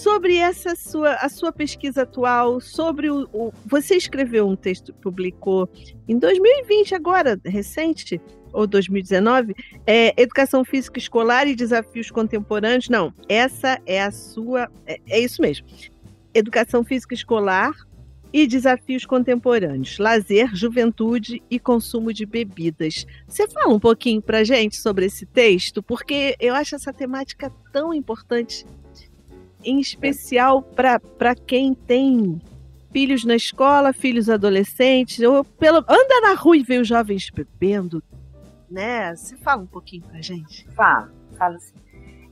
sobre essa sua, a sua pesquisa atual, sobre o, o, Você escreveu um texto, publicou em 2020, agora, recente, ou 2019, é Educação Física Escolar e Desafios Contemporâneos. Não, essa é a sua. É, é isso mesmo. Educação Física Escolar e desafios contemporâneos, lazer, juventude e consumo de bebidas. Você fala um pouquinho para gente sobre esse texto, porque eu acho essa temática tão importante, em especial para quem tem filhos na escola, filhos adolescentes, ou pelo anda na rua e vê os jovens bebendo, né? Você fala um pouquinho para gente? Falo, falo sim.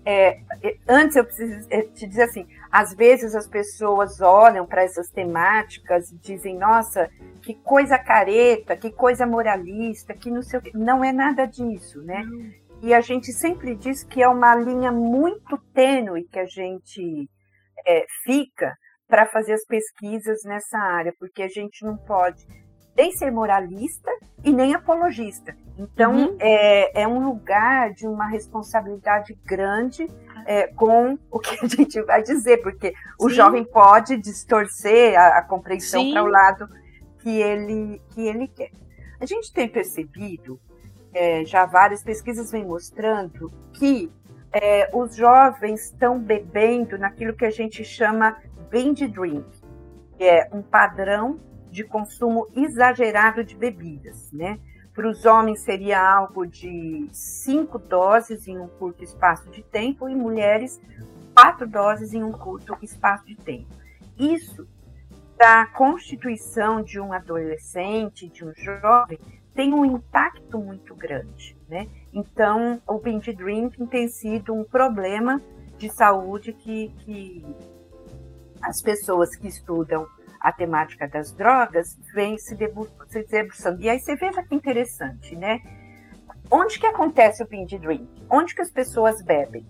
É, antes eu preciso é, te dizer assim, às vezes as pessoas olham para essas temáticas e dizem, nossa, que coisa careta, que coisa moralista, que não sei o que. Não é nada disso, né? E a gente sempre diz que é uma linha muito tênue que a gente é, fica para fazer as pesquisas nessa área, porque a gente não pode nem ser moralista e nem apologista. Então, uhum. é, é um lugar de uma responsabilidade grande é, com o que a gente vai dizer, porque Sim. o jovem pode distorcer a, a compreensão para o lado que ele, que ele quer. A gente tem percebido, é, já várias pesquisas vêm mostrando, que é, os jovens estão bebendo naquilo que a gente chama binge drink, que é um padrão de consumo exagerado de bebidas, né? Para os homens seria algo de cinco doses em um curto espaço de tempo e mulheres quatro doses em um curto espaço de tempo. Isso da constituição de um adolescente, de um jovem, tem um impacto muito grande, né? Então, o binge drinking tem sido um problema de saúde que, que as pessoas que estudam a temática das drogas vem se, debruçando. E aí você veja que interessante, né? Onde que acontece o binge drink? Onde que as pessoas bebem?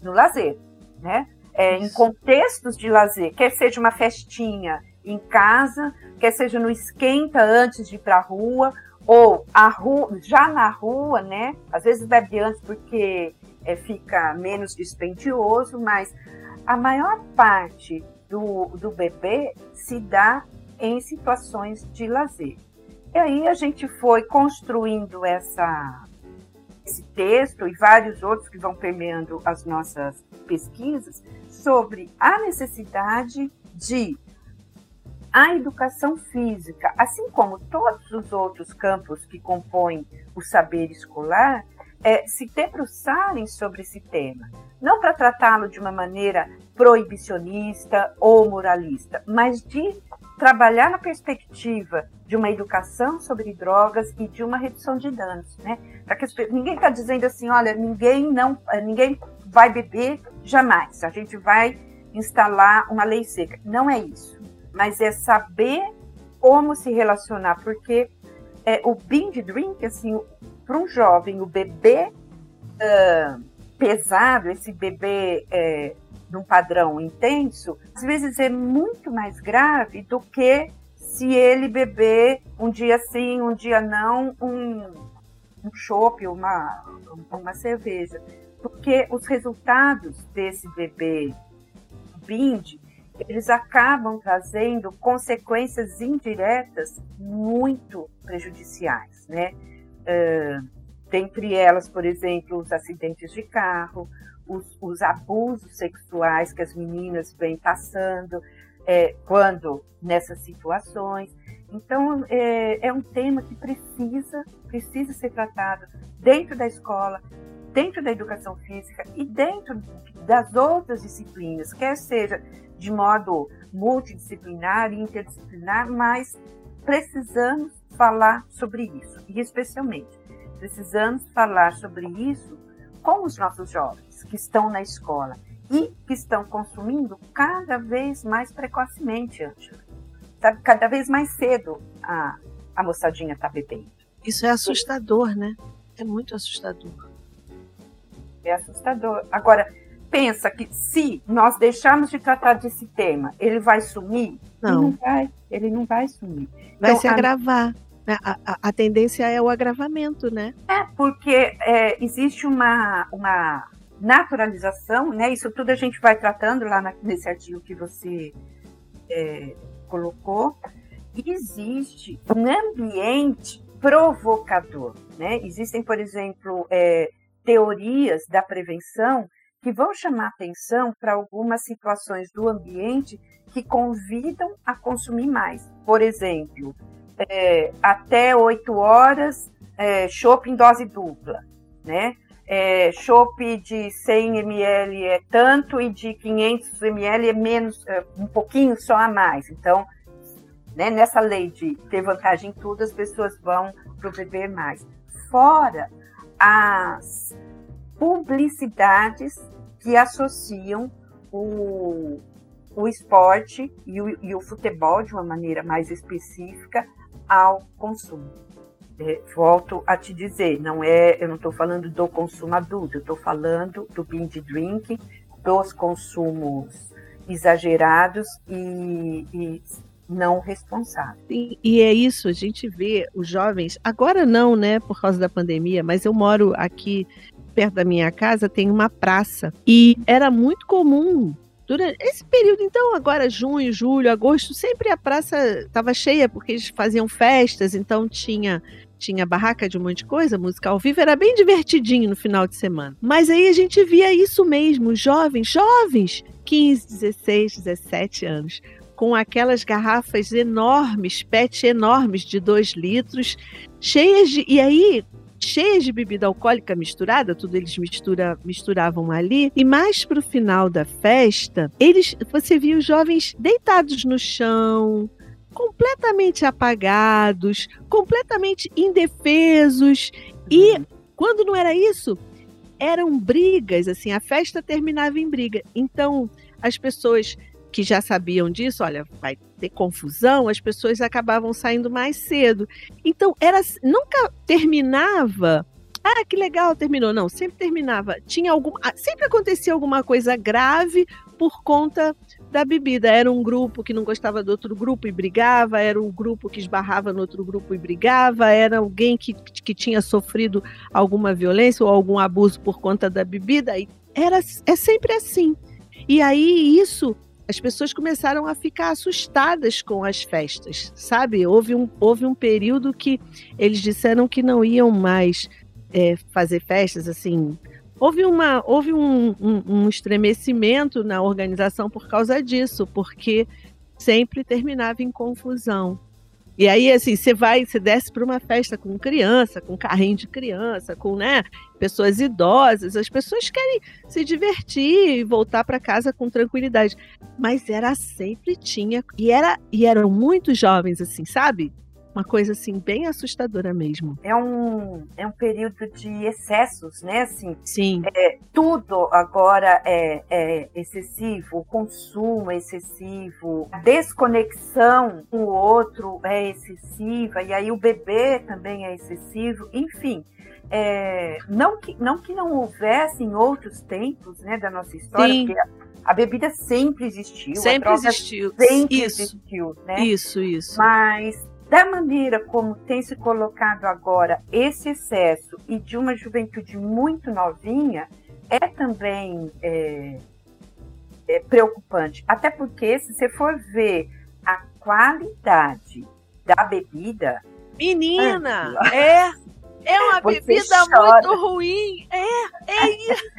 No lazer, né? É, em contextos de lazer, quer seja uma festinha em casa, quer seja no esquenta antes de ir para a rua, ou a rua, já na rua, né? Às vezes bebe antes porque é, fica menos dispendioso, mas a maior parte do, do bebê se dá em situações de lazer. E aí a gente foi construindo essa, esse texto e vários outros que vão permeando as nossas pesquisas sobre a necessidade de a educação física, assim como todos os outros campos que compõem o saber escolar, é, se debruçarem sobre esse tema. Não para tratá-lo de uma maneira proibicionista ou moralista, mas de trabalhar na perspectiva de uma educação sobre drogas e de uma redução de danos, né? Para que as, ninguém está dizendo assim, olha, ninguém não, eh, ninguém vai beber jamais. A gente vai instalar uma lei seca. Não é isso, mas é saber como se relacionar, porque é, o binge drink, assim, para um jovem, o bebê uh, pesado, esse bebê é, num padrão intenso, às vezes é muito mais grave do que se ele beber um dia sim, um dia não, um, um chopp, uma, uma cerveja. Porque os resultados desse bebê binge, eles acabam trazendo consequências indiretas muito prejudiciais, né? Uh, dentre elas, por exemplo, os acidentes de carro, os, os abusos sexuais que as meninas vêm passando é, quando nessas situações. Então, é, é um tema que precisa, precisa ser tratado dentro da escola, dentro da educação física e dentro das outras disciplinas, quer seja de modo multidisciplinar e interdisciplinar, mas precisamos falar sobre isso, e especialmente precisamos falar sobre isso com os nossos jovens que estão na escola e que estão consumindo cada vez mais precocemente, Angela. Sabe, cada vez mais cedo a, a moçadinha está bebendo. Isso é assustador, né? É muito assustador. É assustador. Agora, pensa que se nós deixarmos de tratar desse tema, ele vai sumir? Não. Ele não vai, ele não vai sumir. Vai então, se agravar. A, a, a, tendência é o agravamento, né? É, porque é, existe uma, uma naturalização, né? Isso tudo a gente vai tratando lá na, nesse artigo que você é, colocou. Existe um ambiente provocador, né? Existem, por exemplo, é, teorias da prevenção que vão chamar atenção para algumas situações do ambiente que convidam a consumir mais. Por exemplo, é, até 8 horas, é, em dose dupla, né? É, de 100 ml é tanto e de 500 ml é menos, é, um pouquinho só a mais. Então, né, nessa lei de ter vantagem em tudo, as pessoas vão para beber mais. Fora as publicidades que associam o, o esporte e o, e o futebol de uma maneira mais específica ao consumo. É, volto a te dizer, não é, eu não estou falando do consumo adulto, eu estou falando do binge drinking, dos consumos exagerados e, e não responsáveis. E, e, é isso, a gente vê os jovens, agora não, né, por causa da pandemia, mas eu moro aqui perto da minha casa, tem uma praça e era muito comum durante esse período, então, agora junho, julho, agosto, sempre a praça estava cheia porque eles faziam festas, então tinha tinha barraca de um monte de coisa, música ao vivo, era bem divertidinho no final de semana. Mas aí a gente via isso mesmo, jovens, jovens, 15, 16, 17 anos, com aquelas garrafas enormes, PET enormes de 2 litros, cheias de. E aí, cheias de bebida alcoólica misturada, tudo eles mistura, misturavam ali. E mais pro final da festa, eles, você via os jovens deitados no chão, completamente apagados, completamente indefesos. E uhum. quando não era isso, eram brigas, assim, a festa terminava em briga. Então, as pessoas que já sabiam disso, olha, vai ter confusão, as pessoas acabavam saindo mais cedo. Então, era nunca terminava. Ah, que legal, terminou. Não, sempre terminava. Tinha algum, sempre acontecia alguma coisa grave por conta da bebida. Era um grupo que não gostava do outro grupo e brigava, era um grupo que esbarrava no outro grupo e brigava, era alguém que, que tinha sofrido alguma violência ou algum abuso por conta da bebida. Era, é sempre assim. E aí isso as pessoas começaram a ficar assustadas com as festas, sabe? Houve um, houve um período que eles disseram que não iam mais é, fazer festas assim. Houve, uma, houve um, um, um estremecimento na organização por causa disso, porque sempre terminava em confusão. E aí, assim, você vai, você desce para uma festa com criança, com carrinho de criança, com, né, pessoas idosas. As pessoas querem se divertir e voltar para casa com tranquilidade. Mas era sempre tinha, e, era, e eram muito jovens, assim, sabe? Uma coisa assim bem assustadora mesmo. É um, é um período de excessos, né? Assim, Sim. É, tudo agora é, é excessivo, o consumo é excessivo, a desconexão com o outro é excessiva, e aí o bebê também é excessivo, enfim. É, não, que, não que não houvesse em outros tempos né, da nossa história, Sim. porque a, a bebida sempre existiu. Sempre existiu. Sempre isso. existiu, né? Isso, isso. Mas da maneira como tem se colocado agora esse excesso e de uma juventude muito novinha, é também é, é preocupante. Até porque, se você for ver a qualidade da bebida. Menina, é. É uma bebida chora. muito ruim. É, é isso.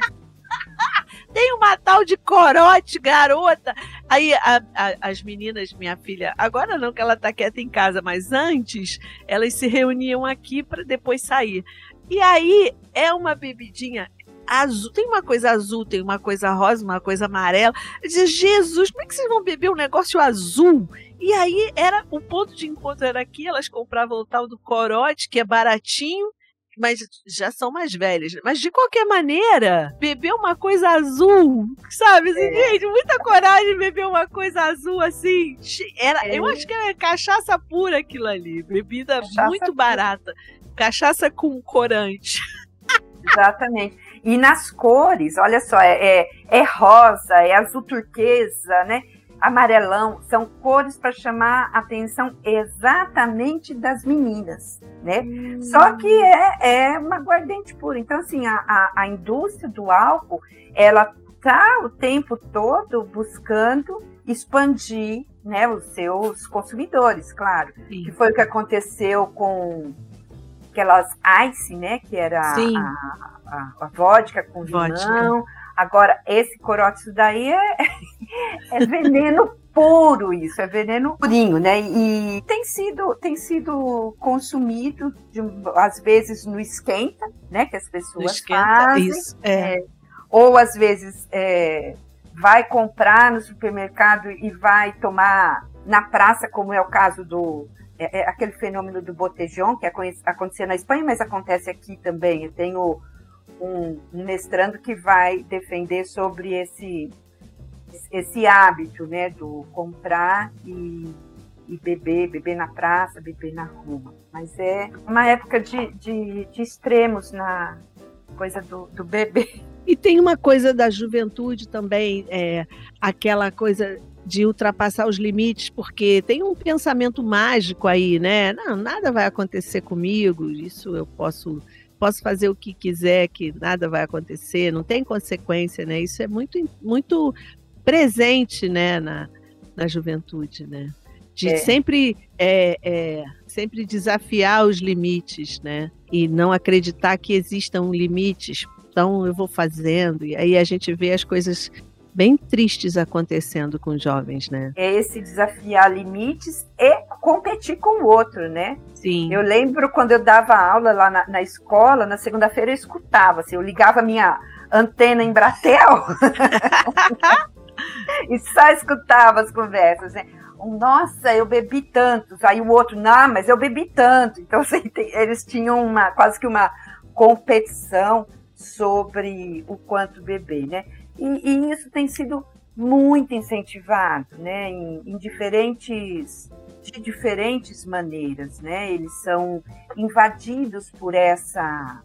Tem uma tal de corote, garota. Aí a, a, as meninas, minha filha, agora não que ela tá quieta em casa, mas antes elas se reuniam aqui para depois sair. E aí é uma bebidinha azul, tem uma coisa azul, tem uma coisa rosa, uma coisa amarela. Eu dizia, Jesus, como é que vocês vão beber um negócio azul? E aí era o ponto de encontro era aqui, elas compravam o tal do corote, que é baratinho, mas já são mais velhas. Mas de qualquer maneira, beber uma coisa azul, sabe? Assim, é. Gente, muita coragem beber uma coisa azul assim. Era, é. Eu acho que era cachaça pura aquilo ali. Bebida cachaça muito pura. barata. Cachaça com corante. Exatamente. E nas cores, olha só, é, é, é rosa, é azul turquesa, né? Amarelão, são cores para chamar a atenção exatamente das meninas, né? Hum. Só que é, é uma aguardente pura. Então, assim, a, a, a indústria do álcool, ela tá o tempo todo buscando expandir né, os seus consumidores, claro. Sim. Que foi o que aconteceu com aquelas ice, né? Que era a, a, a, vodka com vodka. limão. Agora, esse corote, isso daí é, é veneno puro isso, é veneno purinho, né? E tem sido, tem sido consumido, de, às vezes no esquenta, né? Que as pessoas esquenta, fazem. Isso, é. É, ou às vezes é, vai comprar no supermercado e vai tomar na praça, como é o caso do é, é aquele fenômeno do botejão que acontecia na Espanha, mas acontece aqui também. Eu tenho um mestrando que vai defender sobre esse esse hábito, né, do comprar e, e beber, beber na praça, beber na rua. Mas é uma época de, de, de extremos na coisa do, do beber. E tem uma coisa da juventude também, é, aquela coisa de ultrapassar os limites, porque tem um pensamento mágico aí, né? Não, nada vai acontecer comigo, isso eu posso posso fazer o que quiser, que nada vai acontecer, não tem consequência, né? Isso é muito muito presente, né, na, na juventude, né? De é. sempre é, é, sempre desafiar os limites, né? E não acreditar que existam limites então eu vou fazendo, e aí a gente vê as coisas bem tristes acontecendo com jovens, né? É esse desafiar limites e competir com o outro, né? Sim. Eu lembro quando eu dava aula lá na, na escola, na segunda-feira eu escutava, assim, eu ligava minha antena em Bratel e só escutava as conversas, né? Nossa, eu bebi tantos. Aí o outro, não, mas eu bebi tanto. Então, assim, eles tinham uma quase que uma competição sobre o quanto beber, né? E, e isso tem sido muito incentivado, né? Em, em, diferentes de diferentes maneiras, né? Eles são invadidos por essa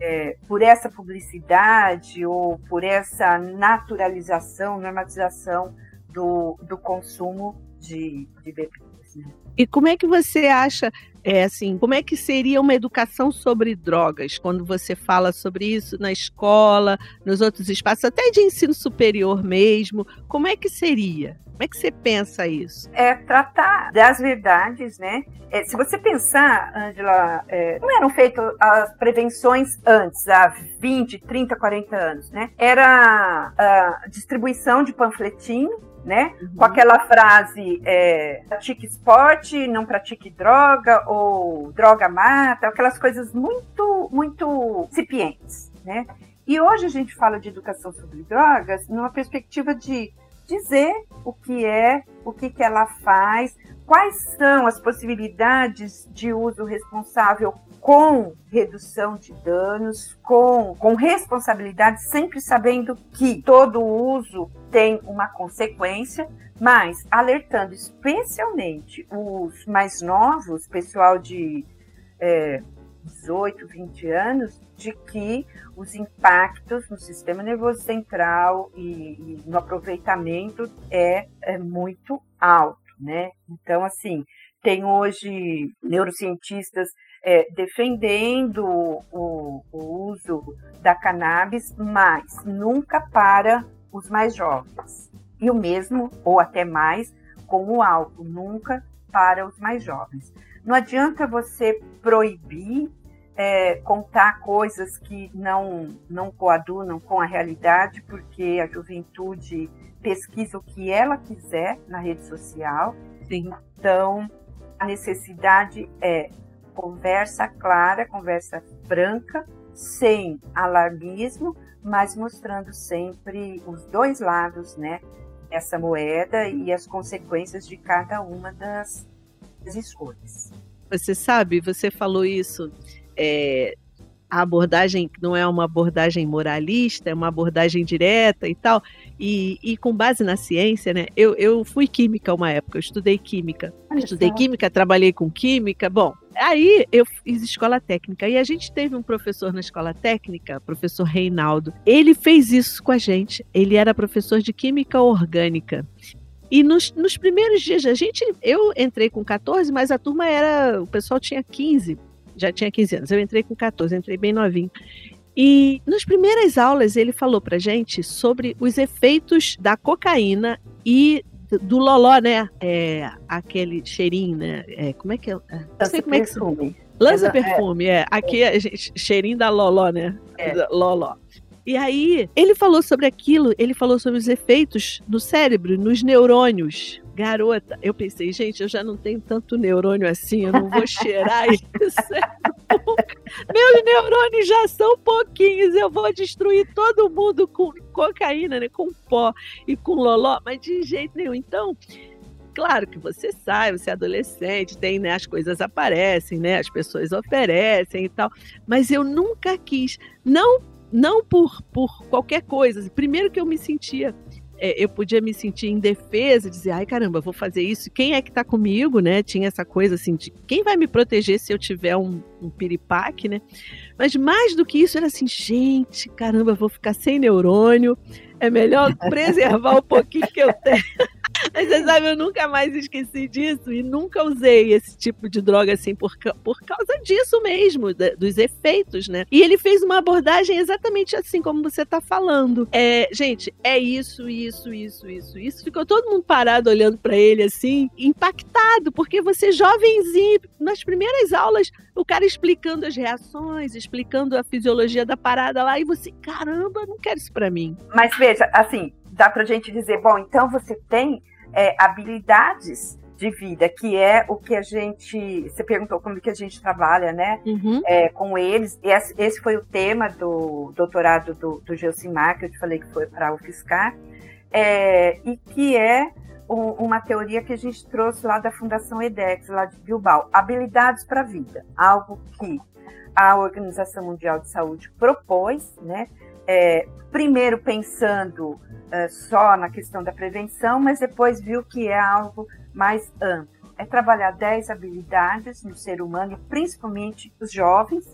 é, por essa publicidade ou por essa naturalização, normalização do, do consumo de, de bebidas. Né? E como é que você acha é assim, como é que seria uma educação sobre drogas quando você fala sobre isso na escola, nos outros espaços, até de ensino superior mesmo? Como é que seria? Como é que você pensa isso? É tratar das verdades, né? É, se você pensar, Angela, é, como eram feitas as prevenções antes, há 20, 30, 40 anos, né? Era a distribuição de panfletinho né? Uhum. Com aquela frase é, pratique esporte, não pratique droga ou droga mata, aquelas coisas muito, muito incipientes, né? E hoje a gente fala de educação sobre drogas numa perspectiva de dizer o que é, o que, que ela faz, quais são as possibilidades de uso responsável com redução de danos, com, com responsabilidade, sempre sabendo que todo uso tem uma consequência, mas alertando especialmente os mais novos, pessoal de é, 18, 20 anos, de que os impactos no sistema nervoso central e, e no aproveitamento é, é muito alto, né? Então, assim, tem hoje neurocientistas é, defendendo o, o, uso da cannabis, mas nunca para os mais jovens. E o mesmo, ou até mais, com o álcool, nunca para os mais jovens. Não adianta você proibir é, contar coisas que não, não coadunam com a realidade, porque a juventude pesquisa o que ela quiser na rede social. Sim. Então, a necessidade é conversa clara, conversa franca, sem alarmismo, mas mostrando sempre os dois lados, né, essa moeda e as consequências de cada uma das, das escolhas. Você sabe, você falou isso é, a abordagem não é uma abordagem moralista, é uma abordagem direta e tal, e, e com base na ciência, né? Eu, eu fui química uma época, eu estudei química. Olha estudei só. química, trabalhei com química. Bom, aí eu fiz escola técnica e a gente teve um professor na escola técnica, professor Reinaldo. Ele fez isso com a gente. Ele era professor de química orgânica. E nos, nos primeiros dias, a gente, eu entrei com 14, mas a turma era, o pessoal tinha 15, já tinha 15 anos. Eu entrei com 14, entrei bem novinho. E nas primeiras aulas ele falou pra gente sobre os efeitos da cocaína e do loló, né? É, aquele cheirinho, né? É, como é que é? Não sei como é que se Lança perfume, é. Aqui é cheirinho da loló, né? É. Loló. E aí, ele falou sobre aquilo, ele falou sobre os efeitos no cérebro, nos neurônios. Garota, eu pensei, gente, eu já não tenho tanto neurônio assim, eu não vou cheirar isso. Meus neurônios já são pouquinhos, eu vou destruir todo mundo com cocaína, né, com pó e com loló, mas de jeito nenhum. Então, claro que você sai, você é adolescente, tem, né, as coisas aparecem, né, as pessoas oferecem e tal, mas eu nunca quis, não não por, por qualquer coisa. Primeiro que eu me sentia é, eu podia me sentir em defesa, dizer, ai caramba, vou fazer isso. Quem é que tá comigo, né? Tinha essa coisa assim de quem vai me proteger se eu tiver um, um piripaque, né? Mas mais do que isso, era assim, gente, caramba, vou ficar sem neurônio. É melhor preservar o pouquinho que eu tenho. Mas você sabe, eu nunca mais esqueci disso e nunca usei esse tipo de droga assim por, por causa disso mesmo, dos efeitos, né? E ele fez uma abordagem exatamente assim como você está falando. É, gente, é isso, isso, isso, isso, isso. Ficou todo mundo parado olhando para ele assim, impactado, porque você jovenzinho, nas primeiras aulas, o cara explicando as reações, explicando a fisiologia da parada lá, e você, caramba, não quero isso para mim. Mas veja, assim, dá pra gente dizer, bom, então você tem é, habilidades de vida, que é o que a gente. Você perguntou como que a gente trabalha, né? Uhum. É, com eles. Esse, esse, foi o tema do doutorado do, do Geocimar, que eu te falei que foi para o Fiscar, é, e que é um, uma teoria que a gente trouxe lá da Fundação EDEX, lá de Bilbao. Habilidades para a vida. Algo que a Organização Mundial de Saúde propôs, né? É, primeiro pensando é, só na questão da prevenção, mas depois viu que é algo mais amplo. É trabalhar 10 habilidades no ser humano, principalmente os jovens,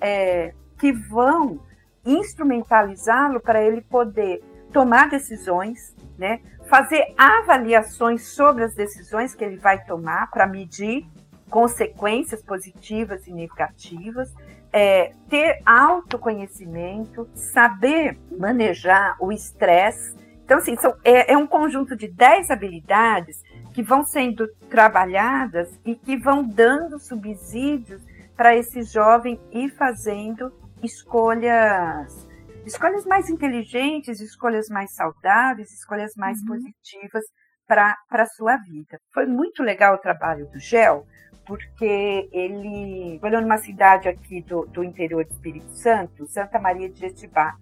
é, que vão instrumentalizá-lo para ele poder tomar decisões, né? fazer avaliações sobre as decisões que ele vai tomar para medir consequências positivas e negativas é, ter autoconhecimento, saber manejar o estresse. Então, assim, são, é, é um conjunto de 10 habilidades que vão sendo trabalhadas e que vão dando subsídios para esse jovem ir fazendo escolhas escolhas mais inteligentes, escolhas mais saudáveis, escolhas mais uhum. positivas para a sua vida. Foi muito legal o trabalho do GEL, porque ele trabalhou numa cidade aqui do, do interior do Espírito Santo, Santa Maria de Jetibá,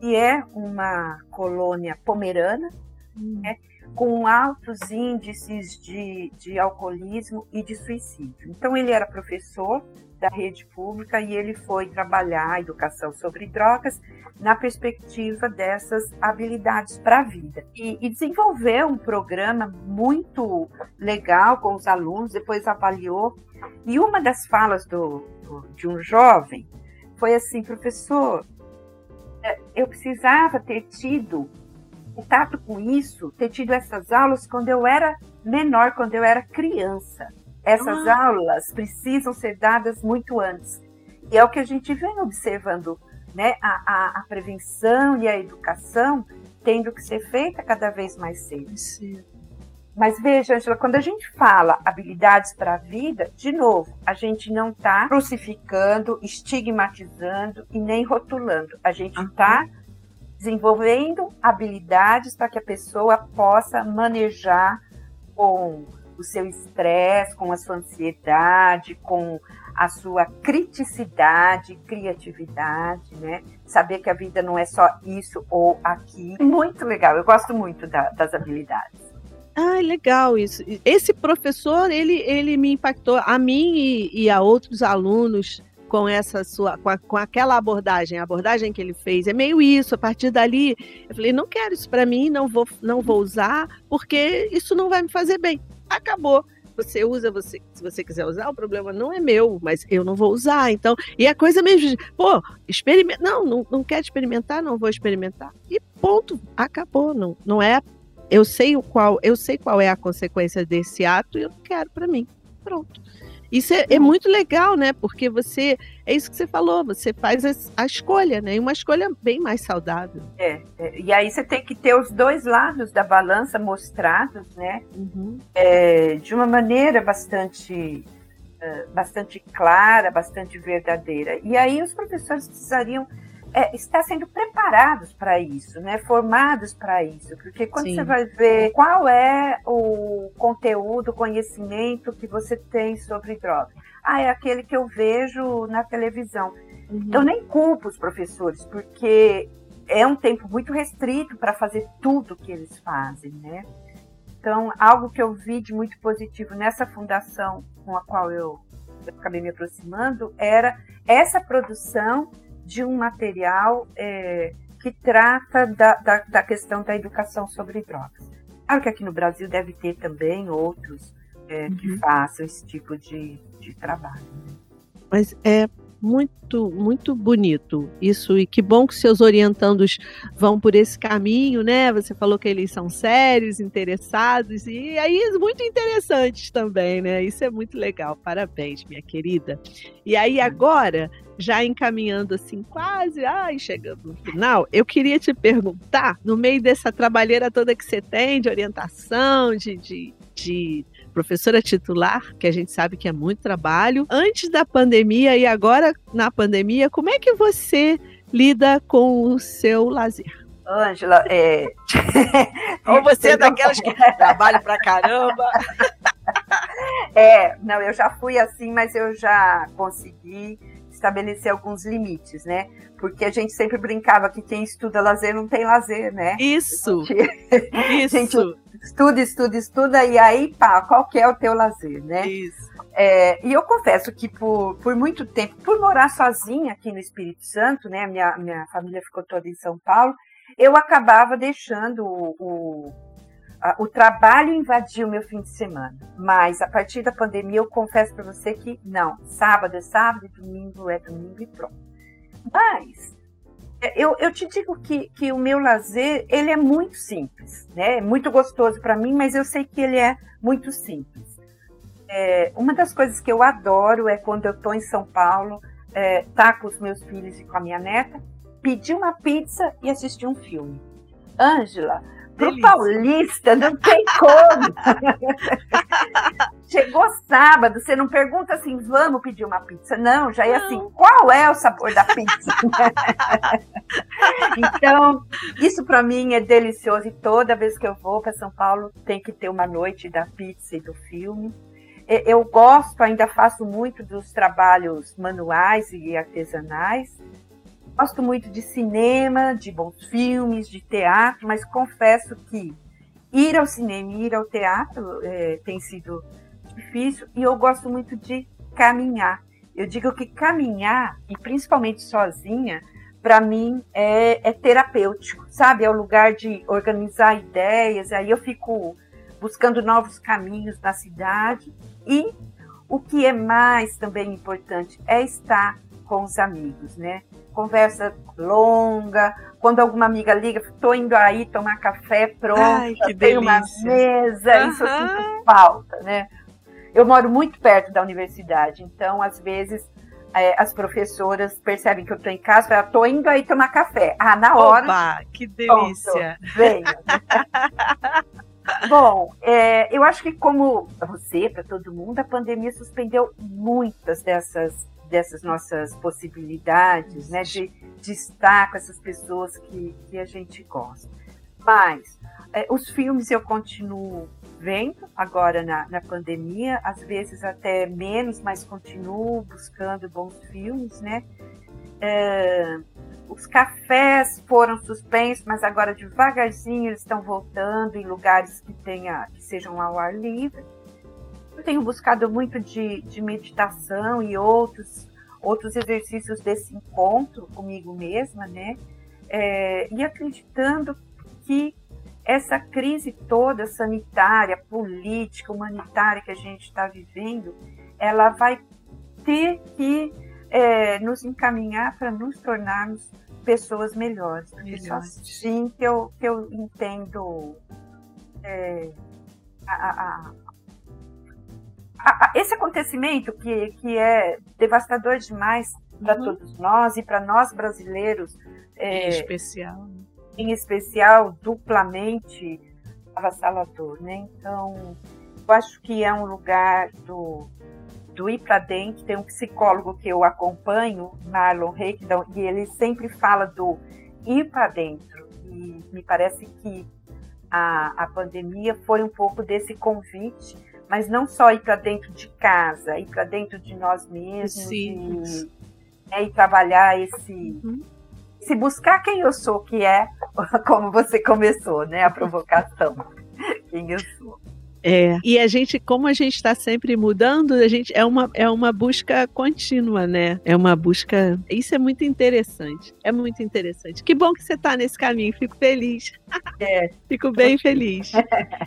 que é uma colônia pomerana, hum. né, com altos índices de, de alcoolismo e de suicídio. Então, ele era professor da rede pública e ele foi trabalhar a educação sobre drogas na perspectiva dessas habilidades para a vida. E, e, desenvolveu um programa muito legal com os alunos, depois avaliou. E uma das falas do, do, de um jovem foi assim: professor, é, eu precisava ter tido contato com isso, ter tido essas aulas quando eu era menor, quando eu era criança. Essas ah. aulas precisam ser dadas muito antes. E é o que a gente vem observando, né? A, a, a prevenção e a educação tendo que ser feita cada vez mais cedo. Sim. Mas veja, Angela, quando a gente fala habilidades para a vida, de novo, a gente não está crucificando, estigmatizando e nem rotulando. A gente está uhum. Desenvolvendo habilidades para que a pessoa possa manejar com o seu estresse, com a sua ansiedade, com a sua criticidade, criatividade, né? Saber que a vida não é só isso ou aquilo. Muito legal, eu gosto muito da, das habilidades. Ah, legal isso. Esse professor, ele, ele me impactou, a mim e, e a outros alunos, com essa sua, com, a, com, aquela abordagem, a abordagem que ele fez, é meio isso. A partir dali, eu falei, não quero isso para mim, não vou, não vou usar, porque isso não vai me fazer bem acabou. Você usa, você, se você quiser usar, o problema não é meu, mas eu não vou usar. Então, e a coisa mesmo de, pô, experimenta. Não, não, não quer experimentar, não vou experimentar. E ponto, acabou. Não, não é eu sei o qual, eu sei qual é a consequência desse ato e eu não quero para mim. Pronto. Isso é, é, muito legal, né? Porque você, é isso que você falou, você faz a, a escolha, né? E uma escolha bem mais saudável. É, é, e aí você tem que ter os dois lados da balança mostrados, né? Uhum. É, de uma maneira bastante, uh, bastante clara, bastante verdadeira. E aí os professores precisariam é, estar sendo preparados para isso, né? Formados para isso, porque quando Sim. você vai ver qual é o conteúdo, o conhecimento que você tem sobre drogas, ah, é aquele que eu vejo na televisão. Uhum. Eu nem culpo os professores, porque é um tempo muito restrito para fazer tudo que eles fazem, né? Então, algo que eu vi de muito positivo nessa fundação com a qual eu, eu acabei me aproximando era essa produção de um material é, que trata da, da, da, questão da educação sobre drogas. Claro que aqui no Brasil deve ter também outros é, uhum. que façam esse tipo de, de trabalho. Né? Mas é muito, muito bonito isso. E que bom que seus orientandos vão por esse caminho, né? Você falou que eles são sérios, interessados, e aí muito interessantes também, né? Isso é muito legal. Parabéns, minha querida. E aí, agora, já encaminhando assim, quase, ai, chegando no final, eu queria te perguntar, no meio dessa trabalheira toda que você tem de orientação, de, de, de professora titular, que a gente sabe que é muito trabalho. Antes da pandemia e agora na pandemia, como é que você lida com o seu lazer? Ângela, é. Ou você é daquelas que trabalham pra caramba. É, não, eu já fui assim, mas eu já consegui estabelecer alguns limites, né? Porque a gente sempre brincava que quem estuda lazer não tem lazer, né? Isso. Isso. Gente, estuda, estuda, estuda, e aí, pá, qual que é o teu lazer, né? Isso. É, e eu confesso que por, por muito tempo, por morar sozinha aqui no Espírito Santo, né? Minha, minha família ficou toda em São Paulo, eu acabava deixando o, o, o trabalho invadir o meu fim de semana. Mas a partir da pandemia, eu confesso para você que não, sábado é sábado, domingo é domingo e pronto. Mas eu, eu te digo que, que o meu lazer ele é muito simples, né? É muito gostoso para mim, mas eu sei que ele é muito simples. É, uma das coisas que eu adoro é quando eu estou em São Paulo, é, tá com os meus filhos e com a minha neta, pedir uma pizza e assistir um filme. Ângela, pro paulista não tem como. Chegou sábado, você não pergunta assim, vamos pedir uma pizza. Não, já é assim, qual é o sabor da pizza? então, isso para mim é delicioso e toda vez que eu vou para São Paulo tem que ter uma noite da pizza e do filme. Eu gosto, ainda faço muito dos trabalhos manuais e artesanais. Gosto muito de cinema, de bons filmes, de teatro, mas confesso que ir ao cinema e ir ao teatro é, tem sido difícil e eu gosto muito de caminhar. Eu digo que caminhar, e principalmente sozinha, para mim é, é, terapêutico, sabe? É o lugar de organizar ideias, aí eu fico buscando novos caminhos na cidade. E o que é mais também importante é estar com os amigos, né? Conversa longa. Quando alguma amiga liga, estou indo aí tomar café, pronto, Ai, tem uma mesa, uhum. isso eu sinto falta, né? Eu moro muito perto da universidade, então às vezes é, as professoras percebem que eu estou em casa, falam, estou indo aí tomar café. Ah, na hora. Oba, que delícia! Pronto, venha. Bom, é, eu acho que como você, para todo mundo, a pandemia suspendeu muitas dessas dessas nossas possibilidades, né, de, de estar com essas pessoas que, que a gente gosta. Mas é, os filmes eu continuo vendo agora na, na pandemia, às vezes até menos, mas continuo buscando bons filmes, né? É, os cafés foram suspensos, mas agora devagarzinho eles estão voltando em lugares que tenha, que sejam ao ar livre. Eu tenho buscado muito de, de meditação e outros, outros exercícios desse encontro comigo mesma, né? É, e acreditando que essa crise toda sanitária, política, humanitária que a gente está vivendo, ela vai ter que é, nos encaminhar para nos tornarmos pessoas melhores. Porque só assim que eu, que eu entendo é, a, a, esse acontecimento que, que é devastador demais para uhum. todos nós e para nós brasileiros. É, em especial. Em especial, duplamente avassalador, né? Então, eu acho que é um lugar do, do ir para dentro. Tem um psicólogo que eu acompanho, Marlon Reikdon, e ele sempre fala do ir para dentro. E me parece que a, a pandemia foi um pouco desse convite, mas não só ir para dentro de casa, ir para dentro de nós mesmos e, né, e trabalhar esse, uhum. se buscar quem eu sou, que é como você começou, né, a provocação, quem eu sou. É. E a gente, como a gente está sempre mudando, a gente é uma, é uma busca contínua, né? É uma busca. Isso é muito interessante. É muito interessante. Que bom que você está nesse caminho. Fico feliz. É. Fico bem feliz.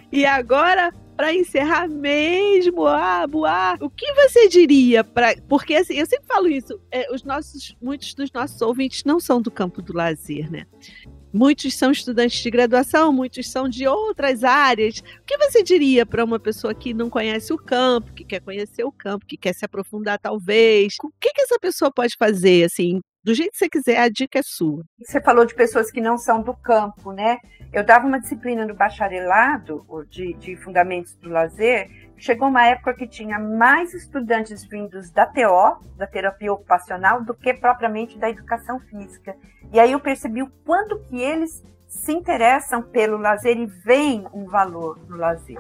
E agora, para encerrar mesmo, ah, Boa, o que você diria para, porque assim, eu sempre falo isso, é, os nossos, muitos dos nossos ouvintes não são do campo do lazer, né? Muitos são estudantes de graduação, muitos são de outras áreas. O que você diria para uma pessoa que não conhece o campo, que quer conhecer o campo, que quer se aprofundar talvez? O que, que essa pessoa pode fazer, assim, do jeito que você quiser, a dica é sua. Você falou de pessoas que não são do campo, né? Eu dava uma disciplina no bacharelado de, de Fundamentos do Lazer. Chegou uma época que tinha mais estudantes vindos da TO, da terapia ocupacional, do que propriamente da educação física. E aí eu percebi o quanto que eles se interessam pelo lazer e veem um valor no lazer.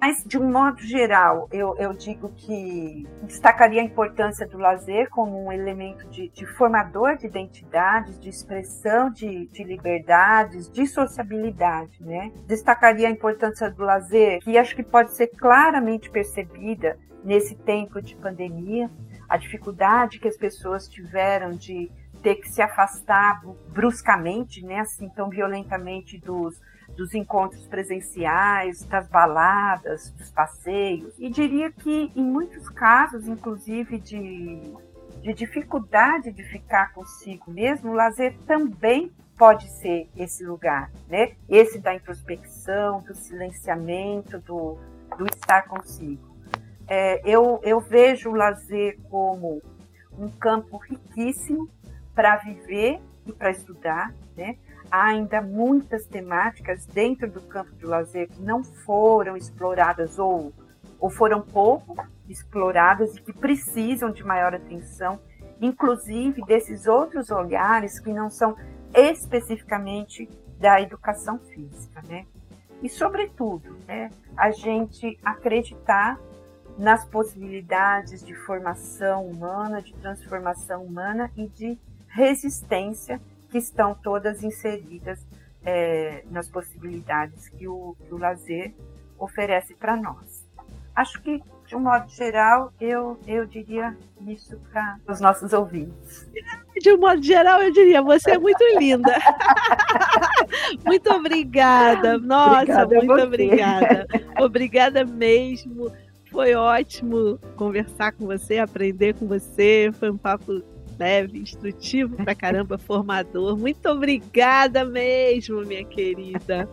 Mas, de um modo geral, eu, eu digo que destacaria a importância do lazer como um elemento de, de formador de identidades, de expressão de, de, liberdades, de sociabilidade. Né? Destacaria a importância do lazer, que acho que pode ser claramente percebida nesse tempo de pandemia, a dificuldade que as pessoas tiveram de ter que se afastar bruscamente, né, assim tão violentamente dos, dos encontros presenciais, das baladas, dos passeios. E diria que em muitos casos, inclusive de, de dificuldade de ficar consigo mesmo, o lazer também pode ser esse lugar, né? Esse da introspecção, do silenciamento, do, do estar consigo. É, eu, eu vejo o lazer como um campo riquíssimo para viver e para estudar, né? Há ainda muitas temáticas dentro do campo do lazer que não foram exploradas ou, ou foram pouco exploradas e que precisam de maior atenção, inclusive desses outros olhares que não são especificamente da educação física, né? E, sobretudo, né, a gente acreditar nas possibilidades de formação humana, de transformação humana e de resistência que estão todas inseridas é, nas possibilidades que o, que o lazer oferece para nós. Acho que, de um modo geral, eu, eu diria isso para os nossos ouvintes. De um modo geral, eu diria, você é muito linda. muito obrigada. Nossa, obrigada muito obrigada. Obrigada mesmo. Foi ótimo conversar com você, aprender com você. Foi um papo leve, instrutivo pra caramba, formador. Muito obrigada mesmo, minha querida.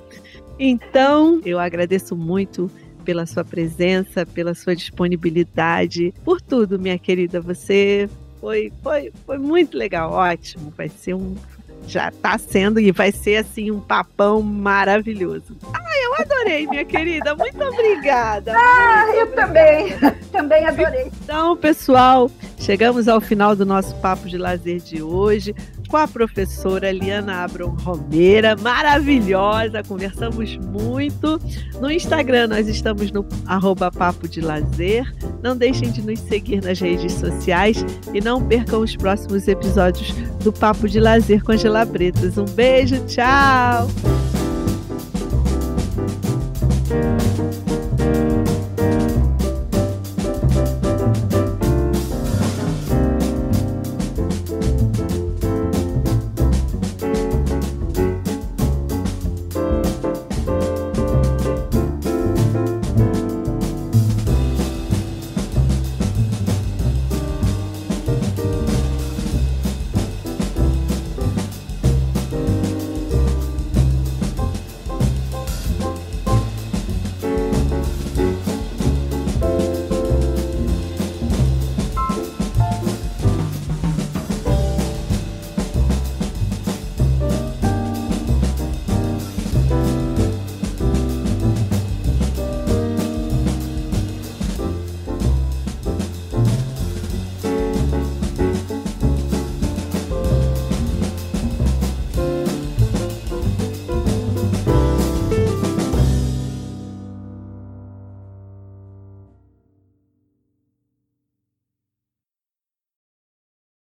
Então, eu agradeço muito pela sua presença, pela sua disponibilidade, por tudo, minha querida. Você foi, foi, foi muito legal, ótimo. Vai ser um já está sendo e vai ser assim um papão maravilhoso. Ai, eu adorei, minha querida. Muito obrigada. Ah, muito eu obrigada. também. Também adorei. Então, pessoal, chegamos ao final do nosso papo de lazer de hoje com a professora Liana Abram Romeira, maravilhosa. Conversamos muito. No Instagram nós estamos no arroba Papo de Lazer. Não deixem de nos seguir nas redes sociais e não percam os próximos episódios do Papo de Lazer com Angela Bretas. Um beijo, tchau!